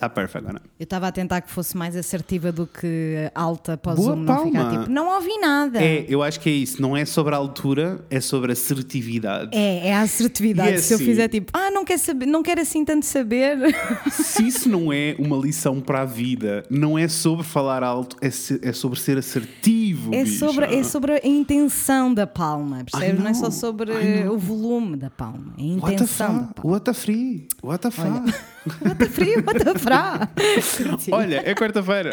Está perfeito agora. Eu estava a tentar que fosse mais assertiva do que alta para o Boa Zoom não ficar palma. tipo, não ouvi nada. É, eu acho que é isso. Não é sobre a altura, é sobre assertividade. É, é a assertividade. É Se eu assim- fizer tipo, ah, não quer saber, não quero assim tanto saber. Se isso não é uma lição para a vida, não é sobre falar alto, é, se- é sobre ser assertivo. É bicha. sobre, é sobre a intenção da palma, percebes? Não é só sobre o volume da palma, é a What the intenção da palma. What the free? What the fuck? What the free, what the fra? Olha, é quarta-feira.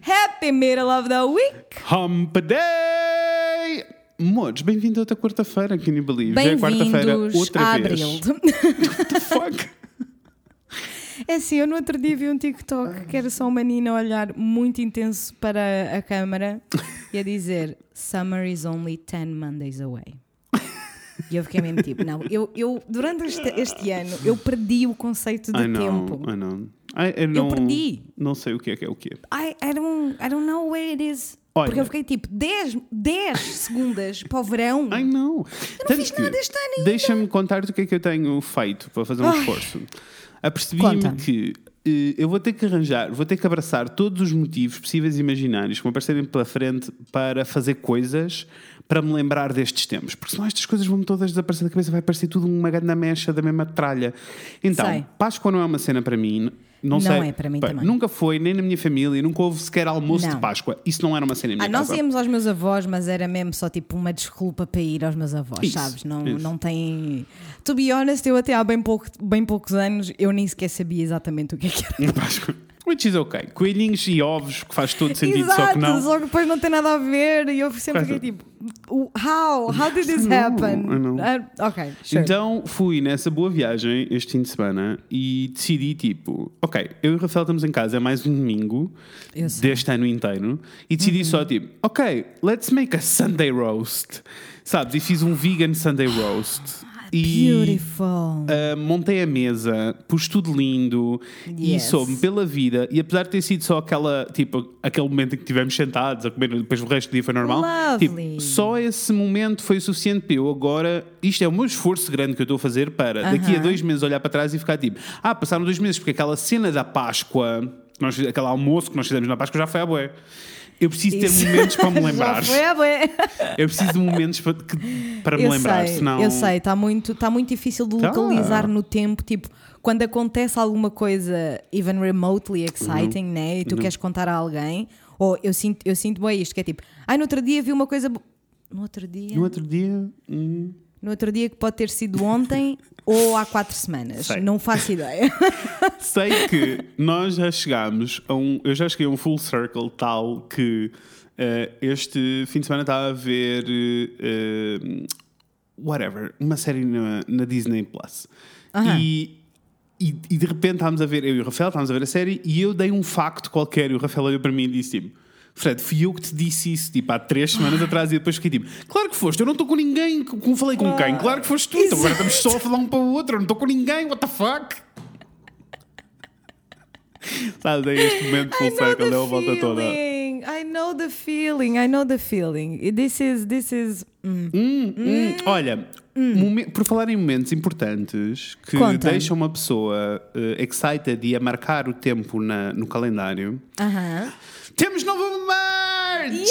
Happy Middle of the Week! Hump Day! Modos, bem-vindo a outra quarta-feira, can you believe? Já é quarta-feira outra a vez. Abril. What the fuck? É assim, eu no outro dia vi um TikTok que era só uma menina a olhar muito intenso para a câmara e a dizer Summer is only 10 Mondays away. E eu fiquei mesmo tipo, não, eu, eu durante este, este ano eu perdi o conceito de I know, tempo. I know. I, eu não, perdi. Não sei o que é que é o quê. I, I, don't, I don't know where it is. Olha. Porque eu fiquei tipo 10, 10 segundas para o verão. Ai não. Eu não fiz nada este ano ainda. Deixa-me contar-te o que é que eu tenho feito para fazer um Ai. esforço. Apercebi-me que eh, eu vou ter que arranjar, vou ter que abraçar todos os motivos possíveis e imaginários que me aparecerem pela frente para fazer coisas para me lembrar destes tempos. Porque senão estas coisas vão-me todas desaparecer da cabeça, vai parecer tudo uma grande mecha da mesma tralha. Então, Sei. Páscoa não é uma cena para mim. Não, Não sei. é para mim Bem, também. Nunca foi, nem na minha família, nunca houve sequer almoço de Não. Páscoa. Isso não era uma cena minha Ah, nós íamos aos meus avós, mas era mesmo só tipo uma desculpa para ir aos meus avós, Isso, sabes? Não, isso. não tem. To be honest, eu até há bem, pouco, bem poucos anos eu nem sequer sabia exatamente o que é que era. Páscoa. Which is ok. Coelhinhos e ovos, que faz todo sentido, Exato, só que não. só que depois não tem nada a ver e eu sempre fiquei tipo, "O- how? How did this Não, happen? I know. Ah, ok, sure. Então fui nessa boa viagem este fim de semana e decidi tipo, ok, eu e o Rafael estamos em casa, é mais um domingo deste ano inteiro e decidi Uhum. só tipo, ok, let's make a Sunday roast. Sabes? E fiz um vegan Sunday roast. E Beautiful. Uh, montei a mesa, pus tudo lindo e Yes. soube pela vida. E apesar de ter sido só aquela, tipo, aquele momento em que estivemos sentados a comer, depois o resto do dia foi normal. Lovely. Tipo, só esse momento foi o suficiente para eu agora. Isto é o meu esforço grande que eu estou a fazer para daqui a dois meses olhar para trás e ficar tipo, ah, passaram dois meses, porque aquela cena da Páscoa, nós, aquele almoço que nós fizemos na Páscoa já foi a boé. Eu preciso ter Isso. momentos para me lembrar. Já foi a bué. Eu preciso de momentos para, que- para me Eu lembrar, sei, senão. eu sei, está muito, tá muito difícil de Tá. localizar no tempo, tipo, quando acontece alguma coisa even remotely exciting, né, e tu queres contar a alguém, ou eu sinto, eu sinto bem isto, que é tipo, ai, no outro dia vi uma coisa... bo-" No outro dia? No outro dia. hum, No outro dia que pode ter sido ontem ou há quatro semanas. Sei. Não faço ideia. Sei que nós já chegámos a um. Eu já cheguei a um full circle tal que eh, este fim de semana estava a ver. eh, whatever, uma série na, na Disney Plus. Aham. E, e, e de repente estávamos a ver, eu e o Rafael estávamos a ver a série e eu dei um facto qualquer e o Rafael olhou para mim e disse tipo. Fred, fui eu que te disse isso, tipo, há três semanas atrás e depois fiquei tipo, claro que foste, eu não estou com ninguém, como falei com quem? Claro que foste tu, então agora estamos só a falar um para o outro, eu não estou com ninguém, what the fuck? Sabe, daí este momento full circle, deu a volta toda. I know the feeling. I know the feeling. This is, this is. Hum, hum. Olha, momen- por falar em momentos importantes que deixam uma pessoa eh, excited e a marcar o tempo na- no calendário, Aham. Temos novo merch!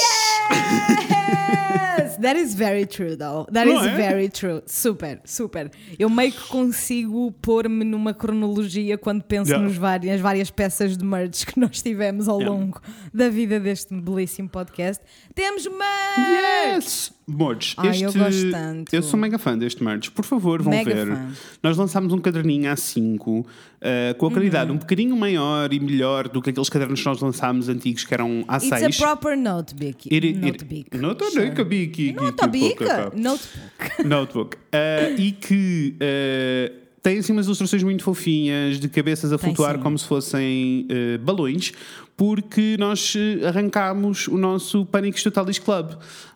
Yes! That is very true, though. That Não is é? very true. Super, super. Eu meio que consigo pôr-me numa cronologia quando penso Yeah. nos várias, nas várias peças de merch que nós tivemos ao Yeah. longo da vida deste belíssimo podcast. Temos merch! Yes! Mordes, Ai, este, eu gosto tanto. eu sou mega fã deste merch. Por favor, vão Mega ver. fã. Nós lançámos um caderninho A5 eh, com a qualidade Uhum. um bocadinho maior e melhor do que aqueles cadernos que nós lançámos antigos que eram A6. It's a proper notebook. It- notebook. Notebook, Notebook? Notebook. Notebook. Uh, e que uh, tem assim umas ilustrações muito fofinhas de cabeças a Tem, flutuar sim. como se fossem uh, balões, porque nós uh, arrancámos o nosso Panic Totalis Club.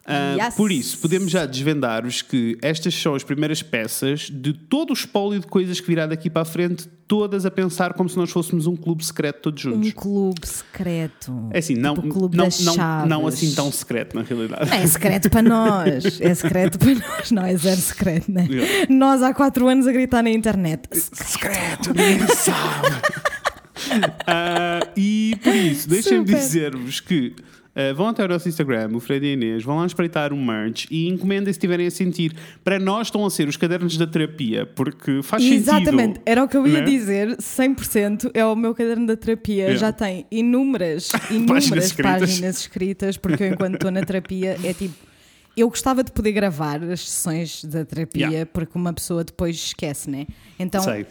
Uh, Yes. Por isso, podemos já desvendar-vos que estas são as primeiras peças de todo o espólio de coisas que virá daqui para a frente, todas a pensar como se nós fôssemos um clube secreto todos juntos. Um clube secreto. É assim, não, Tipo não, não, não assim tão secreto, na realidade. É secreto para nós. É secreto para nós. Não, é zero secreto, né? Yeah. Nós há quatro anos a gritar na internet. Secreto, ninguém sabe. Ah, e por isso, deixem-me dizer-vos que ah, vão até o nosso Instagram, o Fred e Inês, vão lá espreitar o merch e encomendem se estiverem a sentir. Para nós estão a ser os cadernos da terapia, porque faz Exatamente, sentido. era o que eu ia né? dizer, 100% é o meu caderno da terapia. Yeah. Já tem inúmeras, inúmeras escritas. páginas escritas, porque eu, enquanto estou na terapia, é tipo. Eu gostava de poder gravar as sessões da terapia, Yeah. porque uma pessoa depois esquece, né? Então, Sei.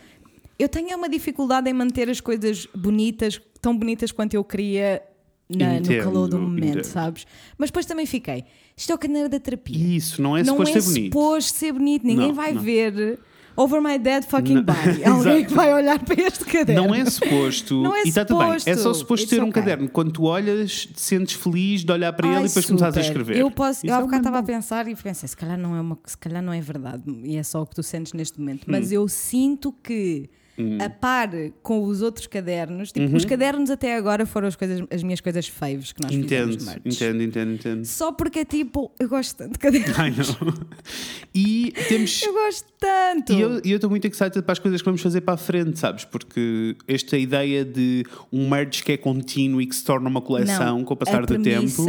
eu tenho uma dificuldade em manter as coisas bonitas, tão bonitas quanto eu queria na- no calor do momento, entendo. sabes? Mas depois também fiquei. Isto é o caderno da terapia Isso, não é não suposto é ser bonito. suposto ser bonito, ninguém Não, vai não. ver over my dead fucking Não. body. Alguém Exato. vai olhar para este caderno. Não é suposto. Não é e está tudo bem. É só suposto. suposto It's ter um okay. caderno. Quando tu olhas, te sentes feliz de olhar para ele Ai, e depois começares a super. escrever. Eu posso, eu Isso há é bocado estava a pensar e pensei, se calhar não é uma, se calhar não é verdade e é só o que tu sentes neste momento. Hum. Mas eu sinto que a par com os outros cadernos, tipo, os cadernos até agora foram as, coisas, as minhas coisas faves que nós Entendo, fizemos entendo, entendo, entendo. Só porque é tipo, eu gosto tanto de cadernos. Ai não. E temos. Eu gosto tanto. E eu estou muito excited para as coisas que vamos fazer para a frente, sabes? Porque esta ideia de um merge que é contínuo e que se torna uma coleção Não, com o passar do tempo.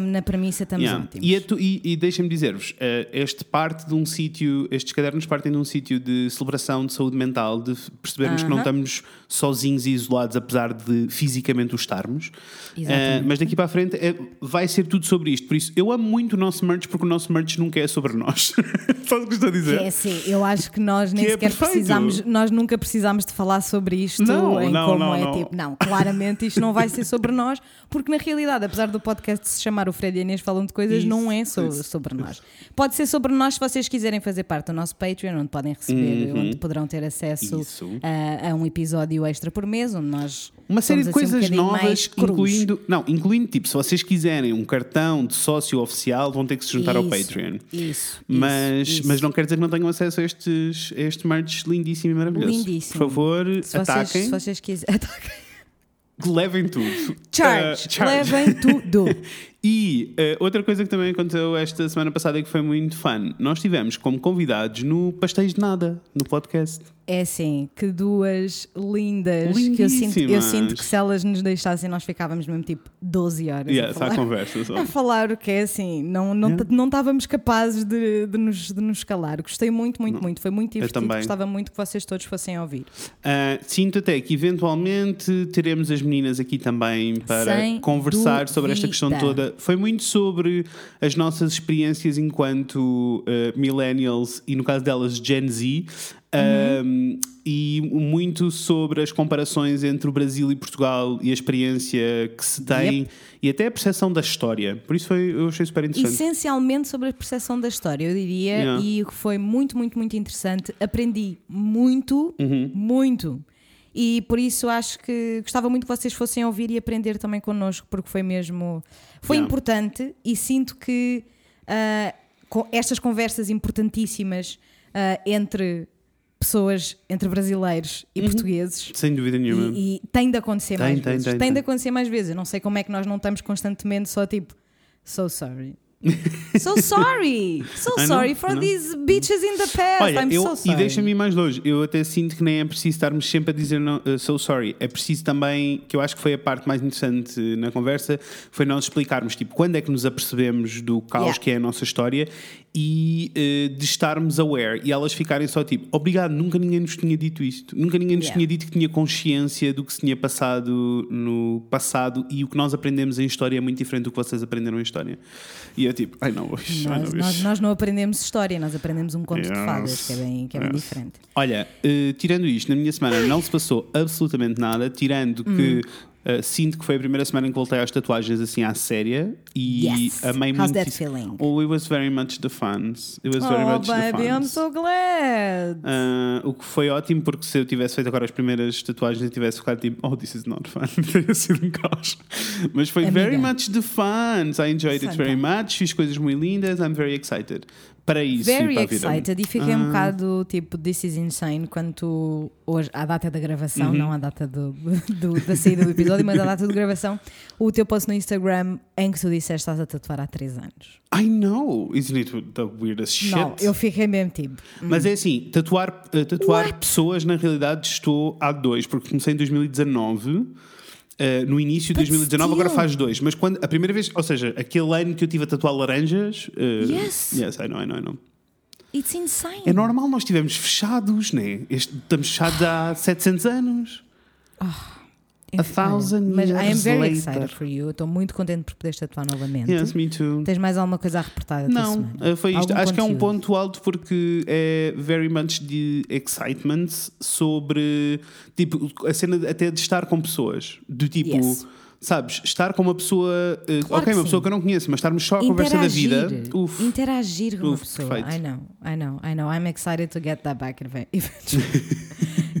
na premissa estamos Yeah. ótimos. E, é tu- e- e deixem-me dizer-vos, eh, este parte de um sítio, estes cadernos partem de um sítio de celebração de saúde mental, de percebermos que não estamos sozinhos e isolados, apesar de fisicamente o estarmos. Eh, mas daqui para a frente é- vai ser tudo sobre isto. Por isso, eu amo muito o nosso merch, porque o nosso merch nunca é sobre nós. Sabes o que estou a dizer? É assim, eu acho que nós nem Que é sequer perfeito. precisamos, nós nunca precisamos de falar sobre isto Não, em não, como não, é não. tipo, não, claramente isto não vai ser sobre nós, porque na realidade, apesar do podcast se chamar o Fred e a Inês falam de coisas, Isso, não é so- isso, sobre nós. Pode ser sobre nós se vocês quiserem fazer parte do nosso Patreon, onde podem receber, Uhum. onde poderão ter acesso Isso. a, a um episódio extra por mês, onde nós Uma série de assim, um coisas mais novas, incluindo. Não, incluindo tipo, se vocês quiserem um cartão de sócio oficial, vão ter que se juntar ao Isso, Patreon. Isso, Mas, isso, mas não quer dizer que não tenham acesso a estes, a este merch lindíssimo e maravilhoso. Lindíssimo. Por favor, se vocês, ataquem, se vocês quiserem. Ataquem. levem tudo. Charge, Uh, charge. levem tudo. E uh, outra coisa que também aconteceu esta semana passada e que foi muito fun, nós tivemos como convidados no Pastéis de Nada, no podcast. É assim, que duas lindas. Que eu sinto, eu sinto que se elas nos deixassem, nós ficávamos mesmo tipo 12 horas Yeah, a, falar, conversa. Só. a falar o que é assim. Não, não, Yeah. não estávamos capazes de, de, nos, de nos calar. Gostei muito, muito, muito. Foi muito divertido. Gostava muito que vocês todos fossem ouvir. Uh, sinto até que eventualmente teremos as meninas aqui também para Sem conversar sobre esta questão dúvida. toda. Foi muito sobre as nossas experiências enquanto uh, millennials e, no caso delas, Gen Z. um, e muito sobre as comparações entre o Brasil e Portugal e a experiência que se tem e até a percepção da história. Por isso foi, eu achei super interessante. Essencialmente sobre a percepção da história, eu diria, Yeah. e o que foi muito, muito, muito interessante. Aprendi muito, Uhum. muito. E por isso acho que gostava muito que vocês fossem ouvir e aprender também connosco, porque foi mesmo. Foi Yeah. importante e sinto que ah, com estas conversas importantíssimas ah, entre pessoas, entre brasileiros e portugueses. Sem dúvida nenhuma. E, e tem de acontecer Tem, mais tem, vezes. tem, Tem, tem. de acontecer mais vezes. Eu não sei como é que nós não estamos constantemente só tipo, so sorry. so sorry. So I know, sorry for these bitches in the past. Olha, I'm eu, so e sorry. deixa-me ir mais longe. Eu até sinto que nem é preciso estarmos sempre a dizer não, uh, so sorry. É preciso também, que eu acho que foi a parte mais interessante na conversa, foi nós explicarmos tipo, quando é que nos apercebemos do caos Yeah. que é a nossa história e uh, de estarmos aware. E elas ficarem só tipo, obrigado, nunca ninguém nos tinha dito isto. Nunca ninguém nos Yeah. tinha dito que tinha consciência do que se tinha passado no passado e o que nós aprendemos em história é muito diferente do que vocês aprenderam em história. E é tipo, ai não, Nós, know nós, nós não aprendemos história, nós aprendemos um conto de Yes. fadas, que é bem, que é bem Yes. diferente. Olha, eh, tirando isto, na minha semana não se passou absolutamente nada, tirando Hum. que eh, sinto que foi a primeira semana em que voltei às tatuagens assim à séria e Yes. amei How's muito. that isso. feeling? Oh, it was very much the fun. It was very Oh, much the baby, fun. I'm so glad. Ah, o que foi ótimo, porque se eu tivesse feito agora as primeiras tatuagens e tivesse ficado tipo, oh, this is not fun, teria sido um caos. Mas foi Amiga. very much the fun. I enjoyed it Fun very much, fiz coisas muito lindas, I'm very excited. Para isso. e Very para a vida. excited e fiquei um Ah. bocado tipo This is insane quando tu, hoje, à data da gravação, Uhum. não à data do, do- da saída do episódio, mas à data de gravação, o teu post no Instagram em que tu disseste estás a tatuar há 3 anos. I know, isn't it the weirdest shit? Não, eu fiquei mesmo tipo. Mas é assim, tatuar, eh, tatuar pessoas, na realidade, estou há dois, porque comecei em 2019. Eh, no início de But 2019, agora faz dois. Mas quando a primeira vez, ou seja, aquele ano que eu tive a tatuar laranjas. eh, Yes. Yes, I know, I know, I know. It's insane. É normal, nós estivemos fechados, né? Este, estamos fechados há 700 anos. A thousand Mas I am years very later. excited for you. Estou muito contente por poderes tatuar novamente. Yes, me too. Tens mais alguma coisa a reportar Não, eh, foi isto. Algum Acho que é um conteúdo? ponto alto porque é very much de excitement sobre tipo a cena até de estar com pessoas. Do tipo, Yes. sabes, estar com uma pessoa, eh, Claro ok, uma pessoa sim. que eu não conheço, mas estarmos só a conversa da vida. Uf. Interagir com uma Uf, pessoa. perfeito. I know, I know, I know. I'm excited to get that back eve- eventually.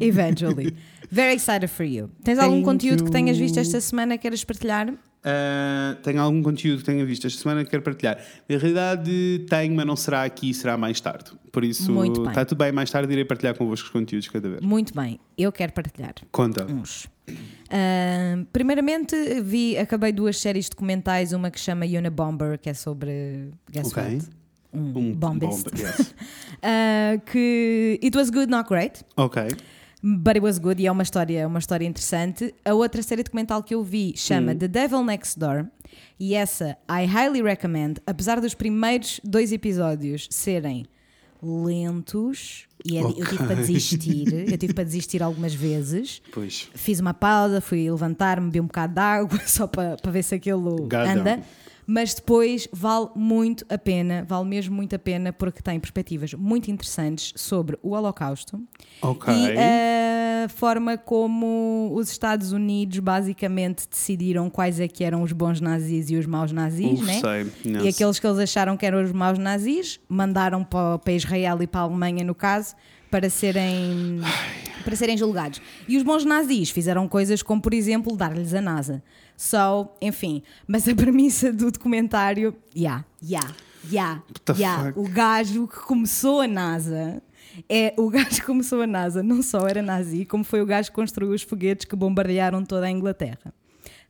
eventually. Very excited for you. Tens algum Thank conteúdo que tenhas visto you. esta semana que queres partilhar? Uh, tenho algum conteúdo que tenha visto esta semana que quero partilhar. Na realidade, tenho, mas não será aqui, será mais tarde. Por isso, está tudo bem. Mais tarde irei partilhar convosco os conteúdos cada vez. Muito bem, eu quero partilhar Conta. uns. Ah, primeiramente, vi, acabei duas séries documentais, uma que chama Unabomber, que é sobre guess Ok. what? Um, Um bombist. bomba, yes. Ah, que it was good, not great. Ok. But it was good e é uma história, uma história interessante. A outra série documental que eu vi chama Hum. The Devil Next Door e essa I highly recommend, apesar dos primeiros dois episódios serem lentos e é- eu tive para desistir, eu tive para desistir algumas vezes. Pois. Fiz uma pausa, fui levantar-me, bebi um bocado de água só para, para ver se aquilo God anda. damn. Mas depois vale muito a pena, vale mesmo muito a pena, porque tem perspectivas muito interessantes sobre o Holocausto Ok. e a forma como os Estados Unidos basicamente decidiram quais é que eram os bons nazis e os maus nazis, Uf, né? sei. E aqueles que eles acharam que eram os maus nazis mandaram para, para Israel e para a Alemanha, no caso, para serem, para serem julgados. E os bons nazis fizeram coisas como, por exemplo, dar-lhes a NASA. So, enfim, mas a premissa do documentário, yeah, yeah, yeah, yeah. fuck? O gajo que começou a NASA. É, o gajo que começou a NASA não só era nazi, como foi o gajo que construiu os foguetes que bombardearam toda a Inglaterra.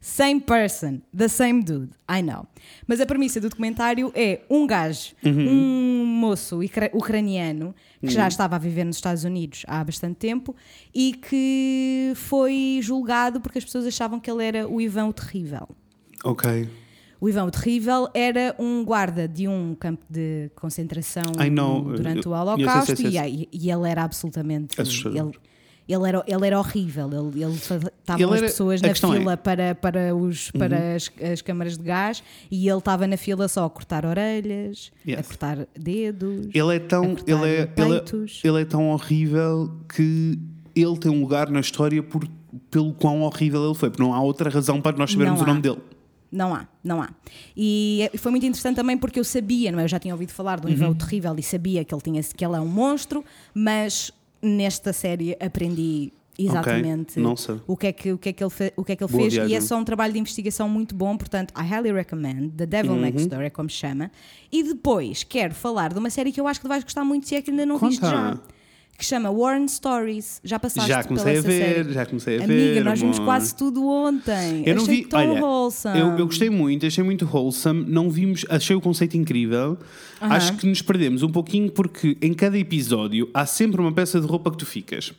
Same person, the same dude, I know. Mas a premissa do documentário é um gajo, um moço ucra- ucraniano que já estava a viver nos Estados Unidos há bastante tempo e que foi julgado porque as pessoas achavam que ele era o Ivan o Terrível. Ok. O Ivan o Terrível era um guarda de um campo de concentração know. durante o eu Holocausto sei, sei, sei. e, e ele era absolutamente. Assustador. Ele, ele, era, ele era horrível. Ele, ele Ele as pessoas a na é- Uhum. fila para, para, os, para as, as câmaras de gás e ele estava na fila só a cortar orelhas, a Yes. cortar dedos. Ele é a tão, cortar ele é, ele, é, peitos. ele é tão horrível que ele tem um lugar na história por, pelo quão horrível ele foi, porque não há outra razão para nós sabermos o nome dele. Não há, não há. E foi muito interessante também porque eu sabia, não é? Eu já tinha ouvido falar do Ivan Uhum. Terrível e sabia que ele, tinha, que ele é um monstro, mas nesta série aprendi exatamente sei. o que é que, o que, é que ele, fe- o que, é que ele Boa fez. E viagem. é só um trabalho de investigação muito bom, portanto, I highly recommend The Devil Uhum. Next Door, é como se chama. E depois quero falar de uma série que eu acho que tu vais gostar muito, se é que ainda não viste Conta. já. Que chama Warren Stories. Já passaste Já comecei a ver, série? já comecei a Amiga, ver. nós vimos amor. quase tudo ontem. Eu não Achei vi, tão olha, wholesome. eu, eu gostei muito, achei muito wholesome, não vimos, achei o conceito incrível. Aham. Acho que nos perdemos um pouquinho porque em cada episódio há sempre uma peça de roupa que tu ficas.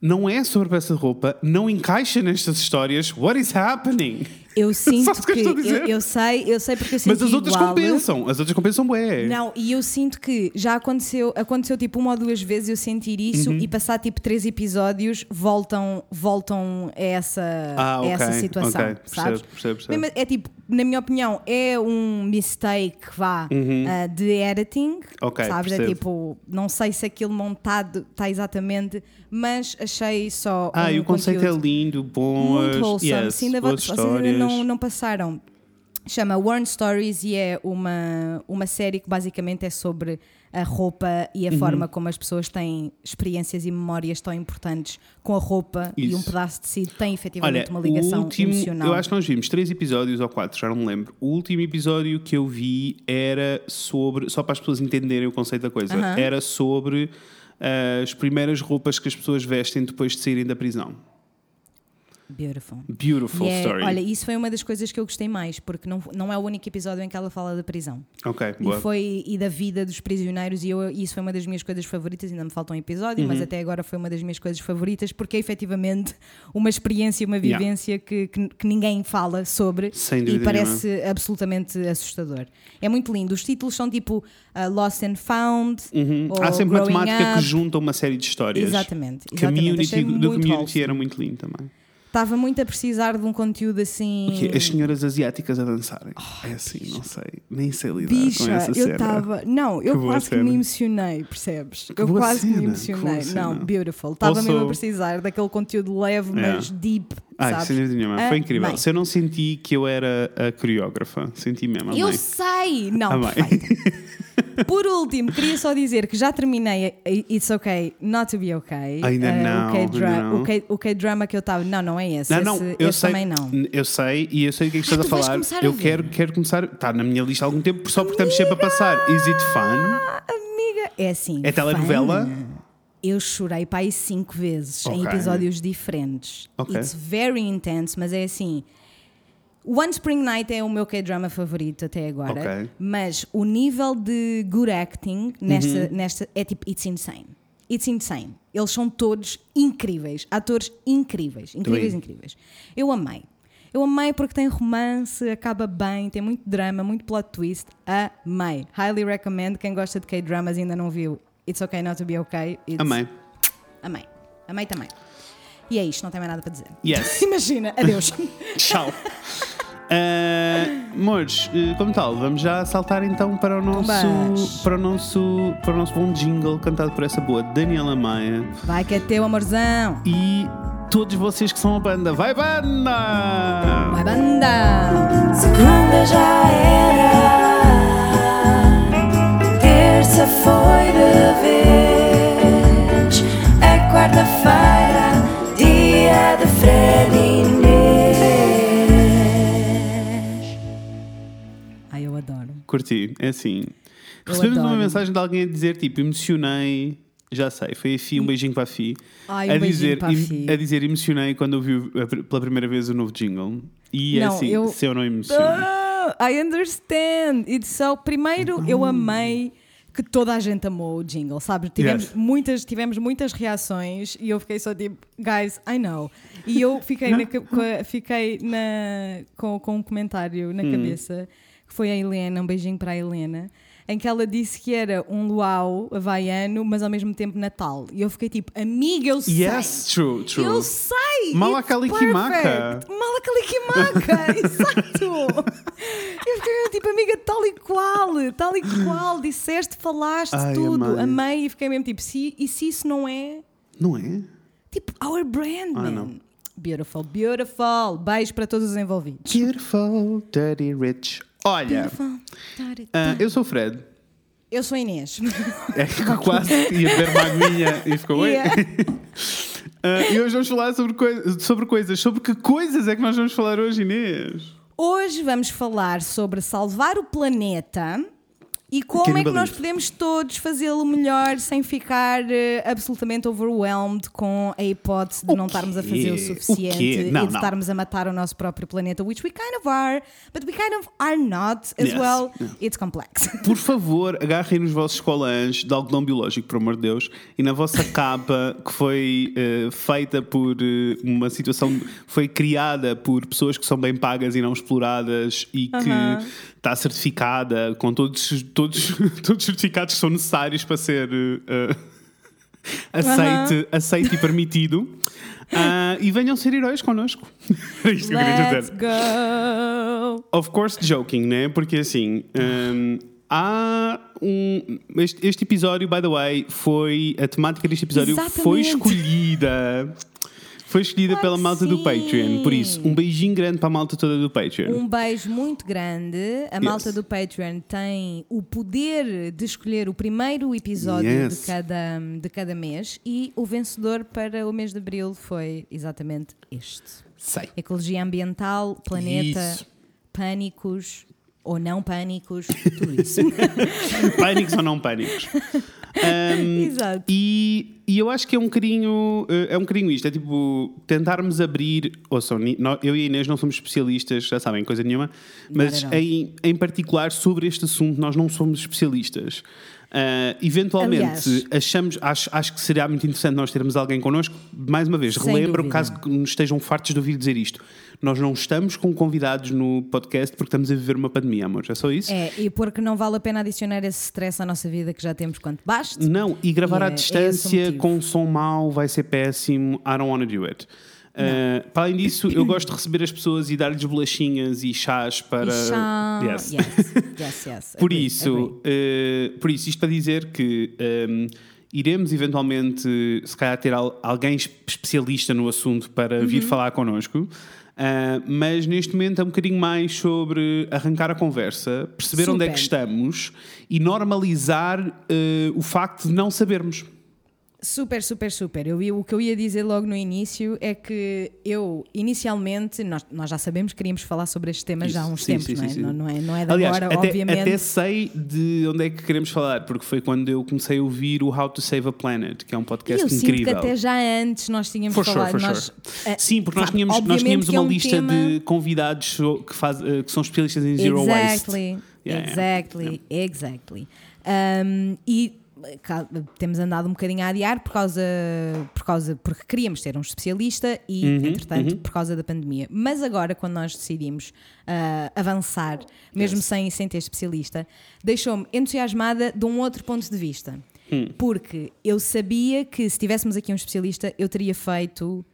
Não é sobre peça de roupa, não encaixa nestas histórias. What is happening? Eu sinto que que. eu Eu, sei, eu sei porque eu senti Mas as outras igual. compensam, as outras compensam bué. Não, e eu sinto que já aconteceu, aconteceu tipo uma ou duas vezes eu sentir isso Uhum. e passar tipo três episódios voltam, voltam a essa, Ah, a ok, essa situação, ok, percebo, sabes? percebo, percebo. Mesmo- É tipo, na minha opinião, é um mistake vá ah, de editing, Uhum. Ok, sabes? É percebo. tipo, não sei se aquilo montado está exatamente, mas achei só. Ah, um e o conceito é lindo, bom. muito wholesome. yes, se ainda, histórias. Não, não passaram, chama Warren Stories e é uma, uma série que basicamente é sobre a roupa e a forma como as pessoas têm experiências e memórias tão importantes com a roupa e Isso. um pedaço de tecido tem Olha, efetivamente uma o ligação último, emocional. eu acho que nós vimos três episódios ou quatro, já não me lembro. O último episódio que eu vi era sobre, só para as pessoas entenderem o conceito da coisa, Aham. era sobre ah, as primeiras roupas que as pessoas vestem depois de saírem da prisão. Beautiful. Beautiful E é- story. olha, isso foi uma das coisas que eu gostei mais, porque não, não é o único episódio em que ela fala da prisão. ok, E, boa. foi, e da vida dos prisioneiros, e eu, isso foi uma das minhas coisas favoritas. Ainda me falta um episódio, Uhum. mas até agora foi uma das minhas coisas favoritas, porque é efetivamente uma experiência, uma Yeah. vivência que, que, que ninguém fala sobre Sem e dúvida parece absolutamente assustador. É muito lindo. Os títulos são tipo uh, Lost and Found. Uhum. ou Há sempre uma temática up. que junta uma série de histórias. Exatamente. exatamente. Community, do community wholesome. era muito lindo também. Estava muito a precisar de um conteúdo assim. O quê? As senhoras asiáticas a dançarem. é assim, não sei. Nem sei lidar com Bicha, essa eu cena. estava. Não, eu Que quase que me emocionei, percebes? eu boa quase que cena, me que emocionei. boa cena. Não, beautiful. Estava Also- mesmo a precisar daquele conteúdo leve, Yeah. mas deep. Ai, sabes? sem nenhuma. Foi incrível. Amei. Se eu não senti que eu era a coreógrafa, senti mesmo. Eu amei. sei! Não, Amei. perfeito. Por último, queria só dizer que já terminei a- It's Okay Not to Be Okay. Ainda Eh, não, o K-drama que eu estava. Não, não é esse. Não, não, esse, eu esse sei, também não. eu sei e eu sei o que é que Ah, estás a tu vais falar. a Eu quero, quero começar. Está na minha lista há algum tempo, só porque estamos sempre a passar. Is it fun? Ah, amiga, é assim. É telenovela? fun. Eu chorei para aí cinco vezes em Ok. episódios diferentes. Ok. It's very intense, mas é assim. One Spring Night é o meu K-drama favorito até agora, Ok. Uhum. mas o nível de good acting nesta, nesta é tipo, it's insane. It's insane. Eles são todos incríveis, atores incríveis, incríveis, in. incríveis. Eu amei. Eu amei porque tem romance, acaba bem, tem muito drama, muito plot twist. Amei. Highly recommend. Quem gosta de K-dramas e ainda não viu It's Okay Not to Be Okay. It's- Amei. Amei. Amei também. E é isto, não tem mais nada para dizer. Yes. Imagina, adeus. Tchau. Uh, Mores, uh, como tal, vamos já saltar então para o nosso para o nosso para o nosso bom jingle cantado por essa boa Daniela Maia Vai que é teu, amorzão. e todos vocês que são a banda, vai banda! Vai banda! Segunda já era, terça foi de vez, é quarta-feira, dia de Fred Curti, é assim. Eu Recebemos uma adoro. mensagem de alguém a dizer tipo, emocionei, já sei, foi a Fi, um beijinho para a Fi. Ai, a, um beijinho dizer, para a Fi. a dizer emocionei quando ouvi a pela primeira vez o novo jingle. E é Não, assim, eu- se eu não emociono. Ah, I understand. It's so... Primeiro, eu amei que toda a gente amou o jingle, sabe? Tivemos, Yes. muitas, tivemos muitas reações e eu fiquei só tipo, guys, I know. E eu fiquei, na a- fiquei na, com, com um comentário na cabeça, que foi a Helena, um beijinho para a Helena, em que ela disse que era um luau havaiano, mas ao mesmo tempo Natal. E eu fiquei tipo, amiga, eu sei. Yes, true, true. Eu sei! Perfect. Malakalikimaka, exato! Eu fiquei tipo, amiga, tal e qual, tal e qual, disseste, falaste Ai, tudo, amei. amei e fiquei mesmo tipo, se, e se isso não é Não é? tipo our brand, Ah, man? não. Beautiful, beautiful. Beijo para todos os envolvidos. Beautiful, dirty, rich. Olha, ah, eu sou o Fred. Eu sou a Inês. É que quase ia beber uma aguinha e ficou bem. Yeah. Ah, e hoje vamos falar sobre, coi- sobre coisas. Sobre que coisas é que nós vamos falar hoje, Inês? Hoje vamos falar sobre salvar o planeta e como é que nós podemos todos fazê-lo melhor sem ficar eh, absolutamente overwhelmed com a hipótese de O não estarmos a fazer o O suficiente quê? Não, e de não. estarmos a matar o nosso próprio planeta, which we kind of are, but we kind of are not as Yes. well. It's complex. Por favor, agarrem nos vossos colãs de algodão biológico, por amor de Deus, e na vossa capa que foi eh, feita por eh, uma situação, foi criada por pessoas que são bem pagas e não exploradas e que Aham. Está certificada com todos, todos, todos os certificados que são necessários para ser eh, aceite, aceite e permitido. Ah, e venham ser heróis connosco. Era isto que eu queria Let's dizer. go! Of course, joking, né? Porque assim. hum, há um. Este, este episódio, by the way, foi. A temática deste episódio foi Exatamente. escolhida. Foi escolhida Claro pela malta do sim. Patreon. Por isso, um beijinho grande para a malta toda do Patreon. Um beijo muito grande. A malta do Patreon tem o poder de escolher o primeiro episódio Yes. de, cada, de cada mês e o vencedor para o mês de abril foi exatamente este: Sei. Ecologia Ambiental, Planeta, Isso. Pânicos ou não pânicos, tudo isso. Pânicos ou não pânicos? Um, Exato. E, e eu acho que é um bocadinho eh, é um bocadinho isto, é tipo tentarmos abrir, ouçam, eu e a Inês não somos especialistas, já sabem, coisa nenhuma, mas em, em particular sobre este assunto nós não somos especialistas. Ah, eventualmente Aliás- achamos, acho, acho que seria muito interessante nós termos alguém connosco. Mais uma vez, relembro, dúvida. caso que nos estejam fartos de ouvir dizer isto. Nós não estamos com convidados no podcast porque estamos a viver uma pandemia, amor. É só isso? É, e porque não vale a pena adicionar esse stress à nossa vida que já temos quanto baste. Não, e gravar E à é- é distância motivo. com som mau vai ser péssimo. I don't wanna do it. Uh, para além disso, eu gosto de receber as pessoas e dar-lhes bolachinhas e chás para. E chá- Yes. yes, yes, yes. Por Agree, isso, agree. uh, por isso, isto para dizer que um, iremos eventualmente, se calhar, ter al- alguém es- especialista no assunto para Uhum. vir falar connosco. Uh, mas neste momento é um bocadinho mais sobre arrancar a conversa, perceber onde é que Super. estamos e normalizar uh, o facto de não sabermos. Super, super, super. Eu, o que eu ia dizer logo no início é que eu, inicialmente, nós, nós já sabemos que queríamos falar sobre este tema já há Isso, uns sim, tempos, sim, não, é? sim. Não, não é? Não é de Aliás, agora, até, obviamente. até sei de onde é que queremos falar, porque foi quando eu comecei a ouvir o How to Save a Planet, que é um podcast eu sinto incrível. que até já antes nós tínhamos For sure, falado. for nós, sure. eh, Sim, porque nós tínhamos, nós tínhamos é uma um lista tema- de convidados que, faz, eh, que são especialistas em zero waste. Exactly, Yeah, yeah. exactly, exactly. Um, e temos andado um bocadinho a adiar por causa, por causa porque queríamos ter um especialista e, Uhum, entretanto, por causa da pandemia. Mas agora, quando nós decidimos ah, avançar, mesmo sem, sem ter especialista, deixou-me entusiasmada de um outro ponto de vista. Hum. Porque eu sabia que se tivéssemos aqui um especialista, eu teria feito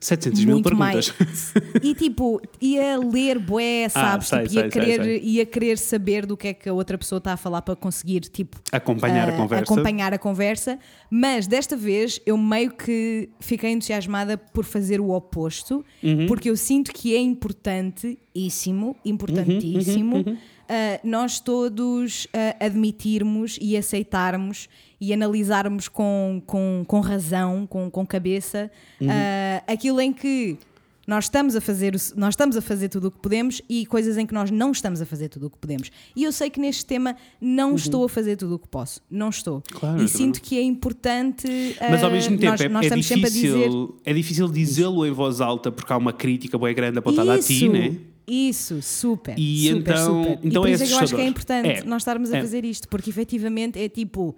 700 mil perguntas. mais. E tipo, ia ler bué, sabes? sei, tipo, ia, sei, querer, sei. ia querer saber do que é que a outra pessoa está a falar para conseguir, tipo, Acompanhar a ah, conversa. acompanhar a conversa. Mas desta vez eu meio que fiquei entusiasmada por fazer o oposto, Uhum. porque eu sinto que é importantíssimo, importantíssimo. Uhum, ah, nós todos ah, admitirmos e aceitarmos e analisarmos com, com, com razão, com, com cabeça, Uhum. aquilo em que nós estamos a fazer nós estamos a fazer tudo o que podemos e coisas em que nós não estamos a fazer tudo o que podemos. E eu sei que neste tema não estou a fazer tudo o que posso, não estou. Uhum. Claro, e também sinto que é importante. Mas ao mesmo tempo nós, é, nós é a dizer difícil, é difícil dizê-lo em voz alta porque há uma crítica bem grande apontada a ti, isso, né? Isso, super. E super, então- super. então e por é isso é que eu acho que é importante É. nós estarmos a É. fazer isto, porque efetivamente é tipo.